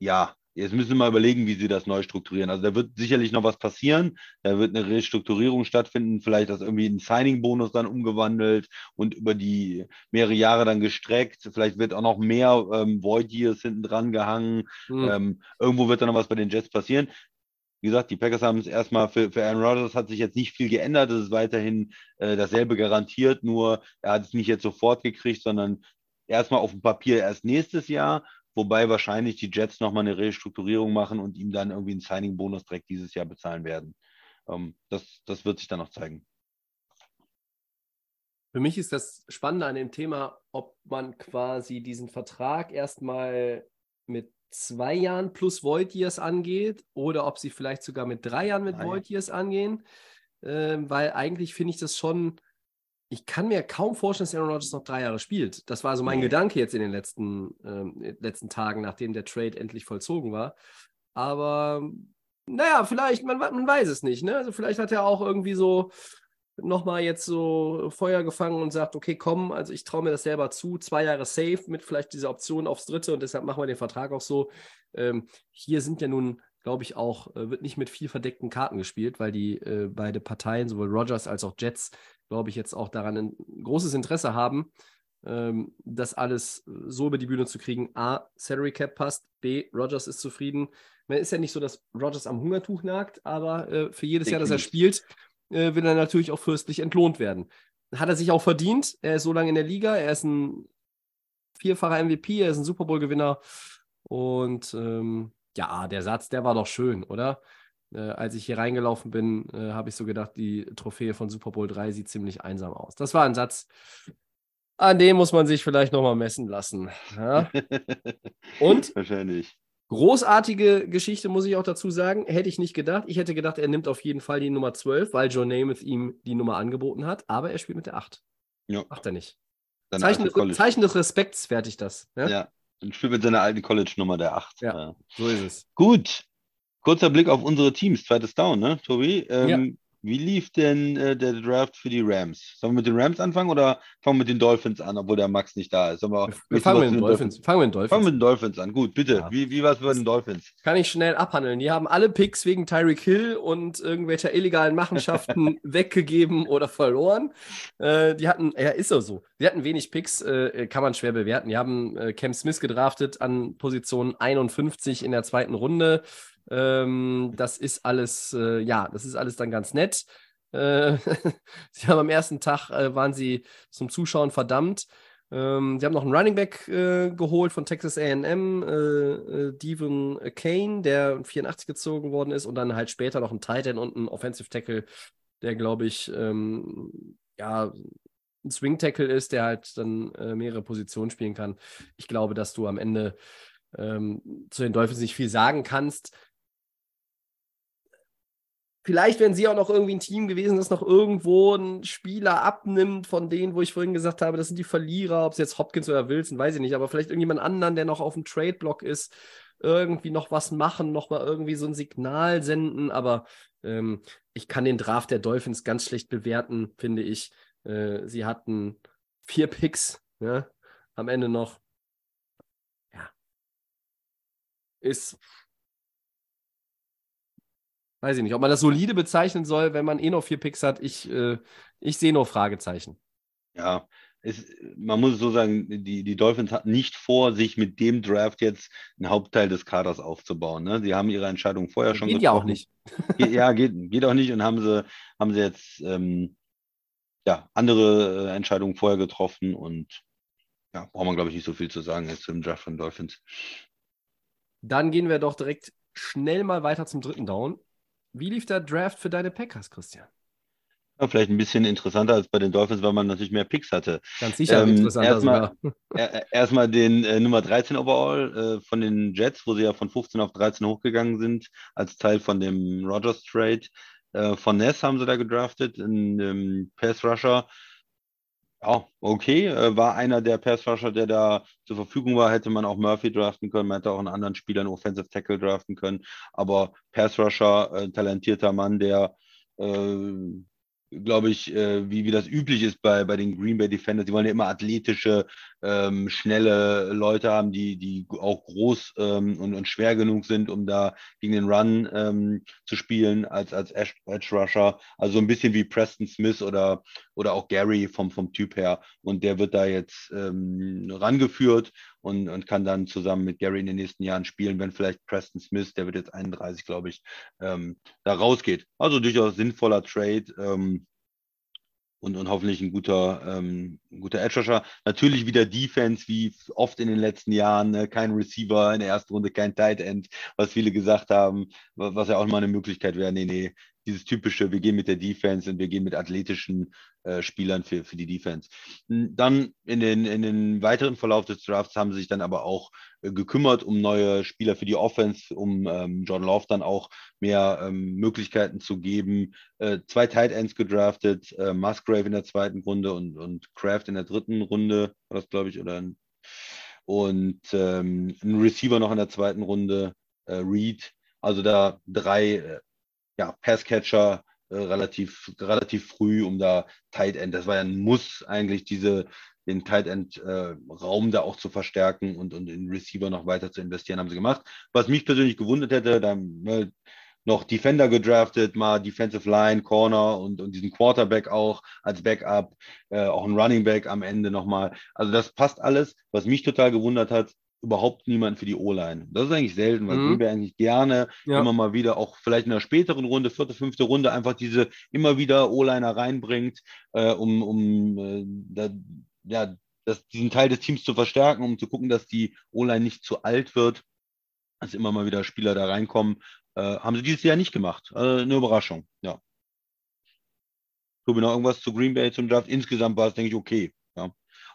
ja, jetzt müssen wir mal überlegen, wie sie das neu strukturieren. Also da wird sicherlich noch was passieren. Da wird eine Restrukturierung stattfinden, vielleicht das irgendwie in Signing-Bonus dann umgewandelt und über die mehrere Jahre dann gestreckt. Vielleicht wird auch noch mehr ähm, Void Years hinten dran gehangen. Mhm. Ähm, irgendwo wird dann noch was bei den Jets passieren wie gesagt, die Packers haben es erstmal für, für Aaron Rodgers hat sich jetzt nicht viel geändert. Es ist weiterhin äh, dasselbe garantiert, nur er hat es nicht jetzt sofort gekriegt, sondern erstmal auf dem Papier erst nächstes Jahr, wobei wahrscheinlich die Jets nochmal eine Restrukturierung machen und ihm dann irgendwie einen Signing-Bonus direkt dieses Jahr bezahlen werden. Ähm, das, das wird sich dann noch zeigen. Für mich ist das Spannende an dem Thema, ob man quasi diesen Vertrag erstmal mit zwei Jahren plus Void Years angeht oder ob sie vielleicht sogar mit drei Jahren mit Drei. Void Years angehen. Ähm, weil eigentlich finde ich das schon, ich kann mir kaum vorstellen, dass Aaron Rodgers noch drei Jahre spielt. Das war so mein Nee. Gedanke jetzt in den letzten, ähm, letzten Tagen, nachdem der Trade endlich vollzogen war. Aber naja, vielleicht, man, man weiß es nicht. Ne? Also vielleicht hat er auch irgendwie so nochmal jetzt so Feuer gefangen und sagt, okay, komm, also ich traue mir das selber zu, zwei Jahre safe mit vielleicht dieser Option aufs dritte und deshalb machen wir den Vertrag auch so. Ähm, hier sind ja nun, glaube ich, auch, äh, wird nicht mit viel verdeckten Karten gespielt, weil die äh, beide Parteien, sowohl Rogers als auch Jets, glaube ich, jetzt auch daran ein großes Interesse haben, ähm, das alles so über die Bühne zu kriegen. A, Salary Cap passt, B, Rogers ist zufrieden. Man ist ja nicht so, dass Rogers am Hungertuch nagt, aber äh, für jedes Jahr, dass er spielt, äh, will er natürlich auch fürstlich entlohnt werden. Hat er sich auch verdient. Er ist so lange in der Liga. Er ist ein vierfacher MVP. Er ist ein Super Bowl-Gewinner. Und ähm, ja, der Satz, der war doch schön, oder? Äh, als ich hier reingelaufen bin, äh, habe ich so gedacht, die Trophäe von Super Bowl 3 sieht ziemlich einsam aus. Das war ein Satz, an dem muss man sich vielleicht nochmal messen lassen. Ja? *laughs* Und Wahrscheinlich. Großartige Geschichte, muss ich auch dazu sagen. Hätte ich nicht gedacht. Ich hätte gedacht, er nimmt auf jeden Fall die Nummer 12, weil Joe Namath ihm die Nummer angeboten hat. Aber er spielt mit der 8. Ja. Macht er nicht. Zeichen, College. Zeichen des Respekts fertig das. Ja? Ja. Und spielt mit seiner alten College-Nummer der 8. Ja. So ist es. Gut. Kurzer Blick auf unsere Teams. Zweites Down, ne, Tobi? Ähm, Ja. Wie lief denn äh, der Draft für die Rams? Sollen wir mit den Rams anfangen oder fangen wir mit den Dolphins an, obwohl der Max nicht da ist? Wir, Wir fangen mit den Dolphins. Fangen wir mit den Dolphins. Fangen wir mit den Dolphins an. Gut, bitte. Ja. Wie, wie war es bei den Dolphins? Kann ich schnell abhandeln. Die haben alle Picks wegen Tyreek Hill und irgendwelcher illegalen Machenschaften *laughs* weggegeben oder verloren. Äh, die hatten, ja, ist doch so. Die hatten wenig Picks, äh, kann man schwer bewerten. Die haben äh, Cam Smith gedraftet an Position 51 in der zweiten Runde. Ähm, das ist alles, äh, ja, das ist alles dann ganz nett. Äh, *laughs* sie haben am ersten Tag äh, waren sie zum Zuschauen verdammt. Ähm, sie haben noch einen Running Back äh, geholt von Texas AM, äh, äh, Devon Kane, der 84 gezogen worden ist, und dann halt später noch einen Tight End und einen Offensive Tackle, der, glaube ich, ähm, ja, ein Swing Tackle ist, der halt dann mehrere Positionen spielen kann. Ich glaube, dass du am Ende ähm, zu den Dolphins nicht viel sagen kannst. Vielleicht wären sie auch noch irgendwie ein Team gewesen, das noch irgendwo einen Spieler abnimmt von denen, wo ich vorhin gesagt habe, das sind die Verlierer, ob es jetzt Hopkins oder Wilson, weiß ich nicht, aber vielleicht irgendjemand anderen, der noch auf dem Trade-Block ist, irgendwie noch was machen, noch mal irgendwie so ein Signal senden, aber ähm, ich kann den Draft der Dolphins ganz schlecht bewerten, finde ich. Äh, sie hatten vier Picks, ja, am Ende noch. Ja. Ist weiß ich nicht, ob man das solide bezeichnen soll, wenn man eh noch vier Picks hat. Ich, äh, ich sehe nur Fragezeichen. Ja, es, man muss es so sagen, die, die Dolphins hatten nicht vor, sich mit dem Draft jetzt einen Hauptteil des Kaders aufzubauen. Ne? Sie haben ihre Entscheidung vorher schon Geht ja auch getroffen. nicht. Ge- ja, geht, geht auch nicht und haben sie, haben sie jetzt ähm, ja, andere äh, Entscheidungen vorher getroffen und ja, braucht man, glaube ich, nicht so viel zu sagen jetzt zum Draft von Dolphins. Dann gehen wir doch direkt schnell mal weiter zum dritten Down. Wie lief der Draft für deine Packers, Christian? Ja, vielleicht ein bisschen interessanter als bei den Dolphins, weil man natürlich mehr Picks hatte. Ganz sicher Ähm, interessanter erstmal-. *laughs* Er- Erstmal den äh, Nummer 13 Overall äh, von den Jets, wo sie ja von 15 auf 13 hochgegangen sind, als Teil von dem Rogers Trade. Äh, von Ness haben sie da gedraftet, in ähm, Pass Rusher. Ja, okay, äh, war einer der Pass Rusher, der da zur Verfügung war, hätte man auch Murphy draften können, man hätte auch einen anderen Spieler, einen Offensive Tackle draften können, aber Pass Rusher, äh, talentierter Mann, der äh, glaube ich, äh, wie, wie das üblich ist bei, bei den Green Bay Defenders. Die wollen ja immer athletische, ähm, schnelle Leute haben, die, die auch groß ähm, und, und schwer genug sind, um da gegen den Run ähm, zu spielen als, als Edge Rusher. Also so ein bisschen wie Preston Smith oder, oder auch Gary vom, vom Typ her. Und der wird da jetzt ähm, rangeführt und, und kann dann zusammen mit Gary in den nächsten Jahren spielen, wenn vielleicht Preston Smith, der wird jetzt 31, glaube ich, ähm, da rausgeht. Also durchaus sinnvoller Trade ähm, und, und hoffentlich ein guter, ähm, guter Edge Rusher. Natürlich wieder Defense, wie oft in den letzten Jahren, ne? kein Receiver in der ersten Runde, kein Tight End, was viele gesagt haben, wa- was ja auch mal eine Möglichkeit wäre. Nee, nee, dieses typische, wir gehen mit der Defense und wir gehen mit athletischen äh, Spielern für, für die Defense. Hm, dann in den, in den weiteren Verlauf des Drafts haben sie sich dann aber auch äh, gekümmert um neue Spieler für die Offense, um ähm, John Love dann auch mehr ähm, Möglichkeiten zu geben. Äh, zwei Tight Ends gedraftet, äh, Musgrave in der zweiten Runde und, und Kraft in der dritten Runde, war das glaube ich, oder ein, und ähm, ein Receiver noch in der zweiten Runde, äh, Reed. Also da drei äh, ja, Passcatcher äh, relativ, relativ früh, um da Tight End, das war ja ein Muss eigentlich, diese, den Tight End äh, Raum da auch zu verstärken und, und in Receiver noch weiter zu investieren, haben sie gemacht. Was mich persönlich gewundert hätte, dann ne, noch Defender gedraftet, mal Defensive Line, Corner und, und diesen Quarterback auch als Backup, äh, auch ein Running Back am Ende nochmal. Also das passt alles. Was mich total gewundert hat, überhaupt niemand für die O-Line. Das ist eigentlich selten, weil mhm. wir eigentlich gerne ja. immer mal wieder, auch vielleicht in einer späteren Runde, vierte, fünfte Runde, einfach diese immer wieder O-Liner reinbringt, äh, um, um äh, da, ja, das, diesen Teil des Teams zu verstärken, um zu gucken, dass die O-Line nicht zu alt wird, dass immer mal wieder Spieler da reinkommen. Äh, haben sie dieses Jahr nicht gemacht. Also eine Überraschung, ja. Tobi, noch irgendwas zu Green Bay zum Draft? Insgesamt war es, denke ich, okay.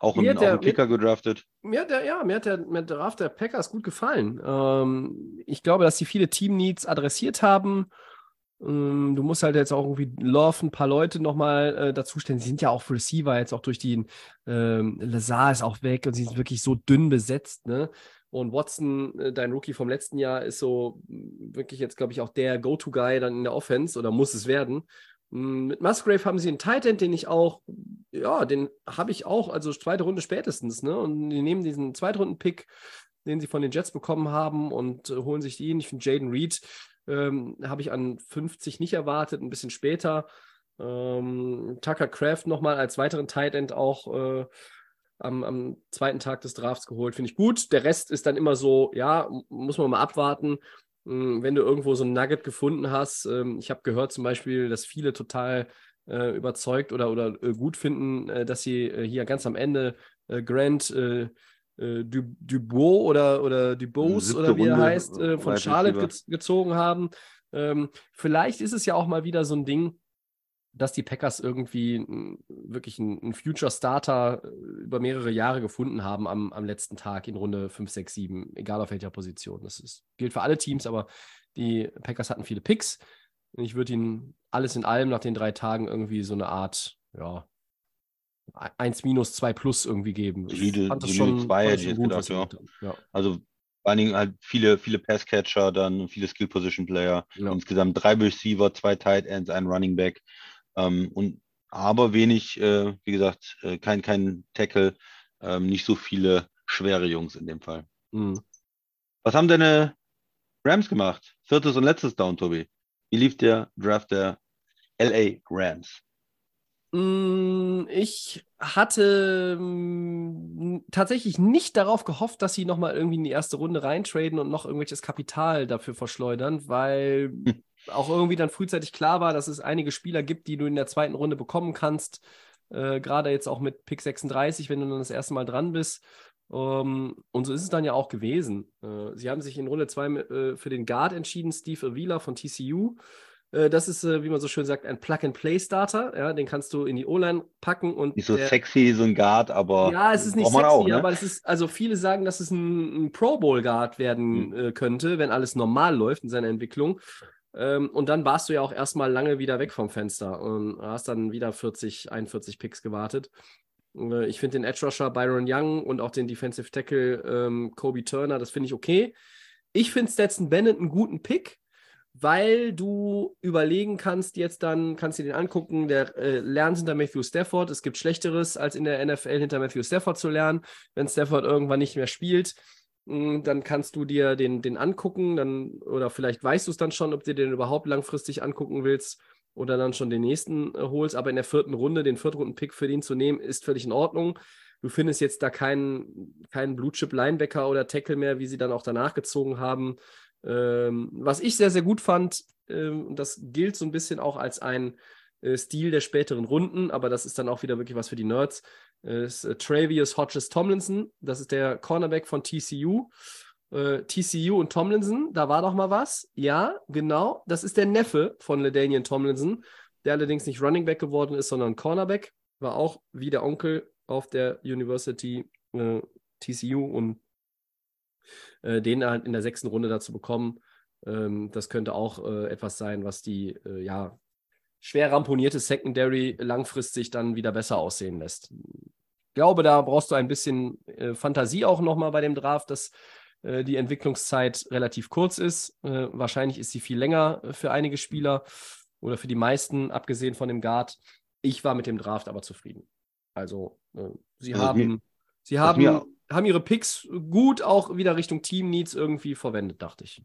Auch im, der, Kicker mir, gedraftet. Mir hat der, ja, mir hat der, mir der Draft der Packers gut gefallen. Ähm, ich glaube, dass sie viele Team-Needs adressiert haben. Ähm, du musst halt jetzt auch irgendwie Love ein paar Leute nochmal äh, dazustellen. Sie sind ja auch Receiver jetzt auch durch die ähm, Lazar ist auch weg und sie sind wirklich so dünn besetzt. Ne? Und Watson, äh, dein Rookie vom letzten Jahr, ist so wirklich jetzt, glaube ich, auch der Go-To-Guy dann in der Offense oder muss es werden. Mm, mit Musgrave haben sie einen Tight End, den ich auch, ja, den habe ich auch, also zweite Runde spätestens, ne? Und die nehmen diesen Zweitrunden-Pick, den sie von den Jets bekommen haben und äh, holen sich ihn. Ich finde Jaden Reed ähm, habe ich an 50 nicht erwartet, ein bisschen später. Ähm, Tucker Craft nochmal als weiteren Tight End auch äh, am, am, zweiten Tag des Drafts geholt, finde ich gut. Der Rest ist dann immer so, ja, muss man mal abwarten. Hm, wenn du irgendwo so ein Nugget gefunden hast, ähm, ich habe gehört zum Beispiel, dass viele total äh, überzeugt oder, oder äh, gut finden, äh, dass sie hier ganz am Ende Grant du, Dubois oder, oder Dubose oder wie er heißt, von Charlotte ge gezogen haben. Ähm, vielleicht ist es ja auch mal wieder so ein Ding, dass die Packers irgendwie wirklich einen Future-Starter äh, über mehrere Jahre gefunden haben am, am letzten Tag in Runde 5, 6, 7, egal auf welcher Position. Das ist, gilt für alle Teams, aber die Packers hatten viele Picks. Und ich würde ihnen alles in allem nach den drei Tagen irgendwie so eine Art, ja, 1 minus 2 plus irgendwie geben. Ich fand das schon, zwei, fand schon gut, gedacht, ja. ja. Also vor allen Dingen halt viele, viele Passcatcher, dann viele Skill-Position-Player. Ja. Insgesamt drei Receiver, zwei Tight Ends, ein Running Back. Ähm, und aber wenig, äh, wie gesagt, äh, kein, kein Tackle, ähm, nicht so viele schwere Jungs in dem Fall. Mhm. Was haben deine Rams gemacht? Viertes und letztes Down, Tobi. Wie lief der Draft der LA Rams? Mm, ich hatte mm, tatsächlich nicht darauf gehofft, dass sie nochmal irgendwie in die erste Runde reintraden und noch irgendwelches Kapital dafür verschleudern, weil hm auch irgendwie dann frühzeitig klar war, dass es einige Spieler gibt, die du in der zweiten Runde bekommen kannst. Äh, Gerade jetzt auch mit Pick 36, wenn du dann das erste Mal dran bist. Um, ähm, und so ist es dann ja auch gewesen. Äh, sie haben sich in Runde 2 äh, für den Guard entschieden, Steve Avila von TCU. Äh, das ist, wie man so schön sagt, ein Plug-and-Play-Starter. Ja, den kannst du in die O-Line packen und. Nicht so der, sexy, so ein Guard, aber. Ja, es ist nicht sexy, auch, ne? aber es ist, also viele sagen, dass es ein, ein Pro Bowl-Guard werden mhm. äh, könnte, wenn alles normal läuft in seiner Entwicklung. Ähm, und dann warst du ja auch erstmal lange wieder weg vom Fenster und hast dann wieder 40, 41 Picks gewartet. Äh, ich finde den Edge Rusher Byron Young und auch den Defensive Tackle ähm, Kobe Turner, das finde ich okay. Ich finde Stetson Bennett einen guten Pick, weil du überlegen kannst, jetzt dann kannst du den angucken, der äh, lernt hinter Matthew Stafford. Es gibt Schlechteres, als in der NFL hinter Matthew Stafford zu lernen, wenn Stafford irgendwann nicht mehr spielt dann kannst du dir den, den angucken, dann, oder vielleicht weißt du es dann schon, ob du den überhaupt langfristig angucken willst oder dann schon den nächsten äh, holst. Aber in der vierten Runde, den Viertrunden-Pick für den zu nehmen, ist völlig in Ordnung. Du findest jetzt da keinen, keinen Blue-Chip-Linebacker oder Tackle mehr, wie sie dann auch danach gezogen haben. Ähm, was ich sehr, sehr gut fand, ähm, das gilt so ein bisschen auch als ein äh, Stil der späteren Runden, aber das ist dann auch wieder wirklich was für die Nerds, ist äh, Travius Hodges Tomlinson. Das ist der Cornerback von TCU. Äh, TCU und Tomlinson, da war doch mal was. Ja, genau. Das ist der Neffe von LaDainian Tomlinson, der allerdings nicht Running Back geworden ist, sondern Cornerback. War auch wie der Onkel auf der University äh, TCU und äh, den halt in der sechsten Runde dazu bekommen, ähm, das könnte auch äh, etwas sein, was die ja, schwer ramponierte Secondary langfristig dann wieder besser aussehen lässt. Ich glaube, da brauchst du ein bisschen äh, Fantasie auch nochmal bei dem Draft, dass äh, die Entwicklungszeit relativ kurz ist. Äh, wahrscheinlich ist sie viel länger für einige Spieler oder für die meisten, abgesehen von dem Guard. Ich war mit dem Draft aber zufrieden. Also, sie also haben, mir, sie haben, haben ihre Picks gut auch wieder Richtung Team Needs irgendwie verwendet, dachte ich.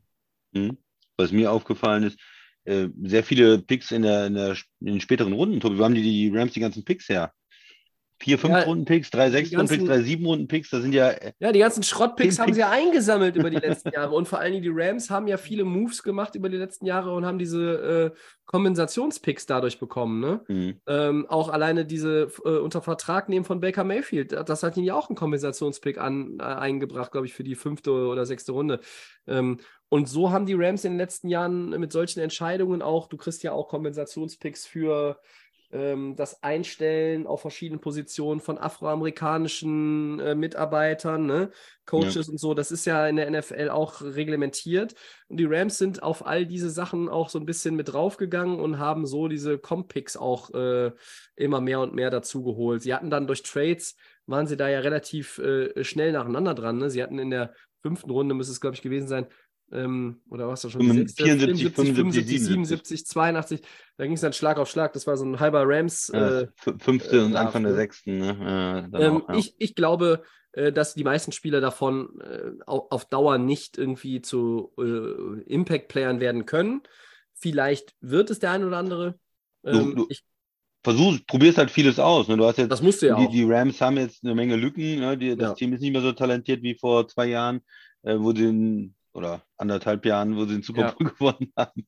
Mhm. Was mir aufgefallen ist, äh, sehr viele Picks in, der, in, der, in den späteren Runden, Tobi. Wo haben die, die Rams die ganzen Picks her? Vier, fünf ja, Runden Picks, drei, sechs Runden Picks, drei, sieben Runden Picks, das sind ja. Äh, ja, die ganzen Schrottpicks haben sie ja eingesammelt über die *laughs* letzten Jahre. Und vor allen Dingen die Rams haben ja viele Moves gemacht über die letzten Jahre und haben diese äh, Kompensationspicks dadurch bekommen. Ne? Mhm. Ähm, auch alleine diese äh, unter Vertrag nehmen von Baker Mayfield, das hat ihnen ja auch einen Kompensationspick an, äh, eingebracht, glaube ich, für die fünfte oder sechste Runde. Ähm, und so haben die Rams in den letzten Jahren mit solchen Entscheidungen auch, du kriegst ja auch Kompensationspicks für das Einstellen auf verschiedenen Positionen von afroamerikanischen äh, Mitarbeitern, ne? Coaches ja. und so, das ist ja in der NFL auch reglementiert. Und die Rams sind auf all diese Sachen auch so ein bisschen mit draufgegangen und haben so diese Comp-Picks auch äh, immer mehr und mehr dazugeholt. Sie hatten dann durch Trades, waren sie da ja relativ äh, schnell nacheinander dran. Ne? Sie hatten in der fünften Runde, müsste es, glaube ich, gewesen sein, ähm, oder was da schon? 74, 74 75, 75, 77, 82. Da ging es dann Schlag auf Schlag. Das war so ein halber Rams. Ja, äh, fünfte und Anfang der ne? sechsten. Ne? Äh, ähm, auch, ja. ich, ich glaube, äh, dass die meisten Spieler davon äh, auf, Dauer nicht irgendwie zu äh, Impact-Playern werden können. Vielleicht wird es der ein oder andere. Ähm, du, du, ich, versuch, probierst halt vieles aus. Ne? Du hast jetzt, das musst du ja die, auch. die Rams haben jetzt eine Menge Lücken. Ne? Die, das ja. Team ist nicht mehr so talentiert wie vor zwei Jahren, äh, wo den oder anderthalb Jahren, wo sie den Super Bowl ja. *laughs* gewonnen haben.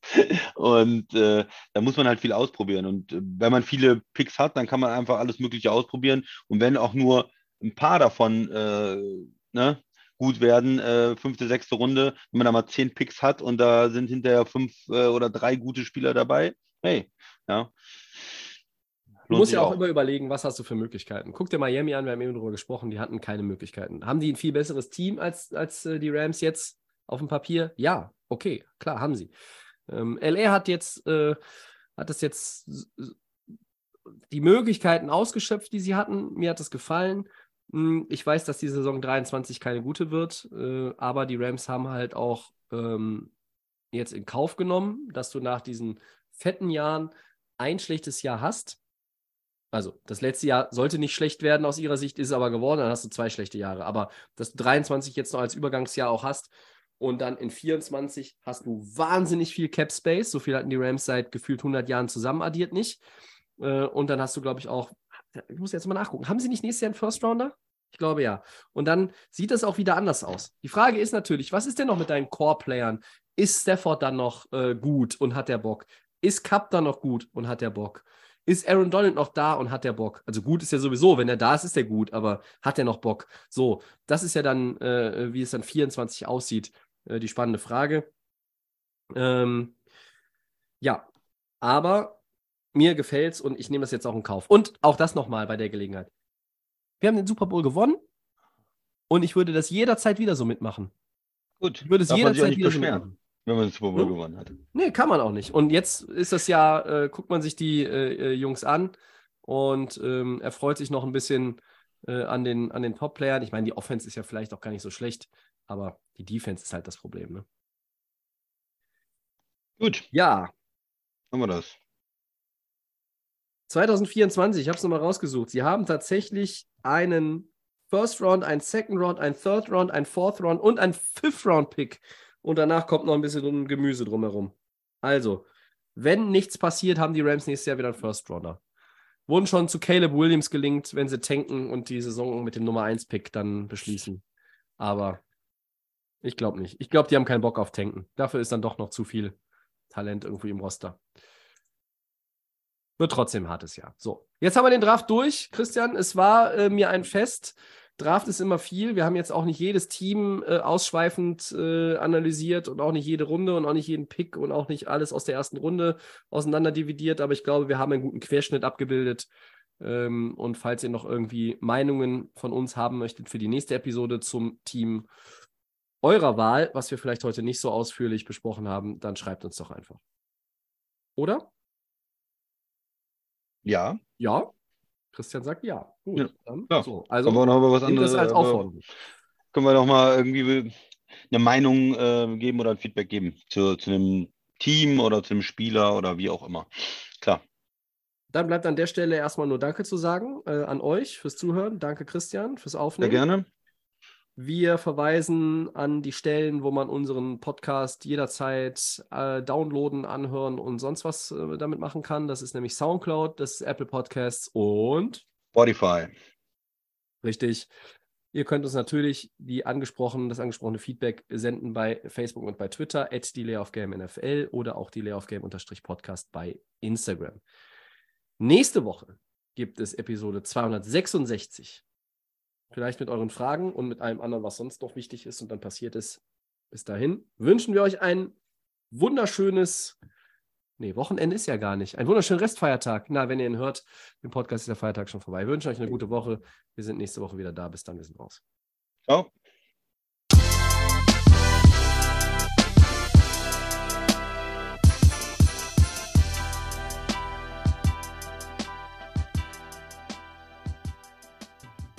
Und äh, da muss man halt viel ausprobieren. Und äh, wenn man viele Picks hat, dann kann man einfach alles Mögliche ausprobieren. Und wenn auch nur ein paar davon äh, ne, gut werden, äh, fünfte, sechste Runde, wenn man da mal zehn Picks hat und da sind hinterher fünf äh, oder drei gute Spieler dabei, hey, ja. Du musst ja auch, auch, immer überlegen, was hast du für Möglichkeiten. Guck dir Miami an, wir haben eben darüber gesprochen, die hatten keine Möglichkeiten. Haben die ein viel besseres Team als, als äh, die Rams jetzt? Auf dem Papier? Ja, okay, klar, haben sie. Ähm, LA hat jetzt, äh, hat das jetzt die Möglichkeiten ausgeschöpft, die sie hatten. Mir hat das gefallen. Hm, ich weiß, dass die Saison 23 keine gute wird, äh, aber die Rams haben halt auch ähm, jetzt in Kauf genommen, dass du nach diesen fetten Jahren ein schlechtes Jahr hast. Also, das letzte Jahr sollte nicht schlecht werden aus ihrer Sicht, ist es aber geworden, dann hast du zwei schlechte Jahre. Aber dass du 23 jetzt noch als Übergangsjahr auch hast, und dann in 24 hast du wahnsinnig viel Cap Space. So viel hatten die Rams seit gefühlt 100 Jahren zusammen addiert nicht. Äh, und dann hast du, glaube ich, auch, ich muss jetzt mal nachgucken, haben sie nicht nächstes Jahr einen First Rounder? Ich glaube ja. Und dann sieht das auch wieder anders aus. Die Frage ist natürlich, was ist denn noch mit deinen Core-Playern? Ist Stafford dann noch äh, gut und hat der Bock? Ist Cup dann noch gut und hat der Bock? Ist Aaron Donald noch da und hat der Bock? Also gut ist ja sowieso, wenn er da ist, ist er gut, aber hat er noch Bock? So, das ist ja dann, äh, wie es dann 24 aussieht. Äh, die spannende Frage. Ähm, ja, aber mir gefällt es und ich nehme das jetzt auch in Kauf. Und auch das nochmal bei der Gelegenheit. Wir haben den Super Bowl gewonnen und ich würde das jederzeit wieder so mitmachen. Gut, ich würde es jederzeit wieder so mitmachen. Wenn man den Super Bowl hm? gewonnen hat. Nee, kann man auch nicht. Und jetzt ist das ja, äh, guckt man sich die äh, äh Jungs an und ähm, er freut sich noch ein bisschen äh, an den, an den Top-Playern. Ich meine, die Offense ist ja vielleicht auch gar nicht so schlecht. Aber die Defense ist halt das Problem. Ne? Gut. Ja. Haben wir das. 2024, ich habe es nochmal rausgesucht. Sie haben tatsächlich einen First Round, einen Second Round, einen Third Round, einen Fourth Round und einen Fifth Round Pick. Und danach kommt noch ein bisschen Gemüse drumherum. Also, wenn nichts passiert, haben die Rams nächstes Jahr wieder einen First Rounder. Wurden schon zu Caleb Williams gelingt, wenn sie tanken und die Saison mit dem Nummer 1 Pick dann beschließen. Aber ich glaube nicht. Ich glaube, die haben keinen Bock auf Tanken. Dafür ist dann doch noch zu viel Talent irgendwie im Roster. Wird trotzdem ein hartes Jahr. So, jetzt haben wir den Draft durch. Christian, es war äh, mir ein Fest. Draft ist immer viel. Wir haben jetzt auch nicht jedes Team äh, ausschweifend äh, analysiert und auch nicht jede Runde und auch nicht jeden Pick und auch nicht alles aus der ersten Runde auseinander dividiert. Aber ich glaube, wir haben einen guten Querschnitt abgebildet. Ähm, und falls ihr noch irgendwie Meinungen von uns haben möchtet für die nächste Episode zum Team eurer Wahl, was wir vielleicht heute nicht so ausführlich besprochen haben, dann schreibt uns doch einfach. Oder? Ja. Ja. Christian sagt ja. Gut. Ja. Dann, Ja. so. Also können wir noch mal was anderes das als aber Aufforderung. Können wir noch mal irgendwie eine Meinung äh, geben oder ein Feedback geben zu, zu einem Team oder zu einem Spieler oder wie auch immer. Klar. Dann bleibt an der Stelle erstmal nur Danke zu sagen äh, an euch fürs Zuhören. Danke, Christian, fürs Sehr Aufnehmen. gerne. Wir verweisen an die Stellen, wo man unseren Podcast jederzeit äh, downloaden, anhören und sonst was äh, damit machen kann. Das ist nämlich Soundcloud, das ist Apple Podcasts und Spotify. richtig. Ihr könnt uns natürlich die angesprochen, das angesprochene Feedback senden bei Facebook und bei Twitter, at die NFL oder auch die Podcast bei Instagram. Nächste Woche gibt es Episode 266. Vielleicht mit euren Fragen und mit allem anderen, was sonst noch wichtig ist und dann passiert ist. Bis dahin wünschen wir euch ein wunderschönes, nee, Wochenende ist ja gar nicht, ein wunderschönen Restfeiertag. Na, wenn ihr ihn hört, im Podcast ist der Feiertag schon vorbei. Wir wünschen euch eine gute Woche. Wir sind nächste Woche wieder da. Bis dann, wir sind raus. Ciao.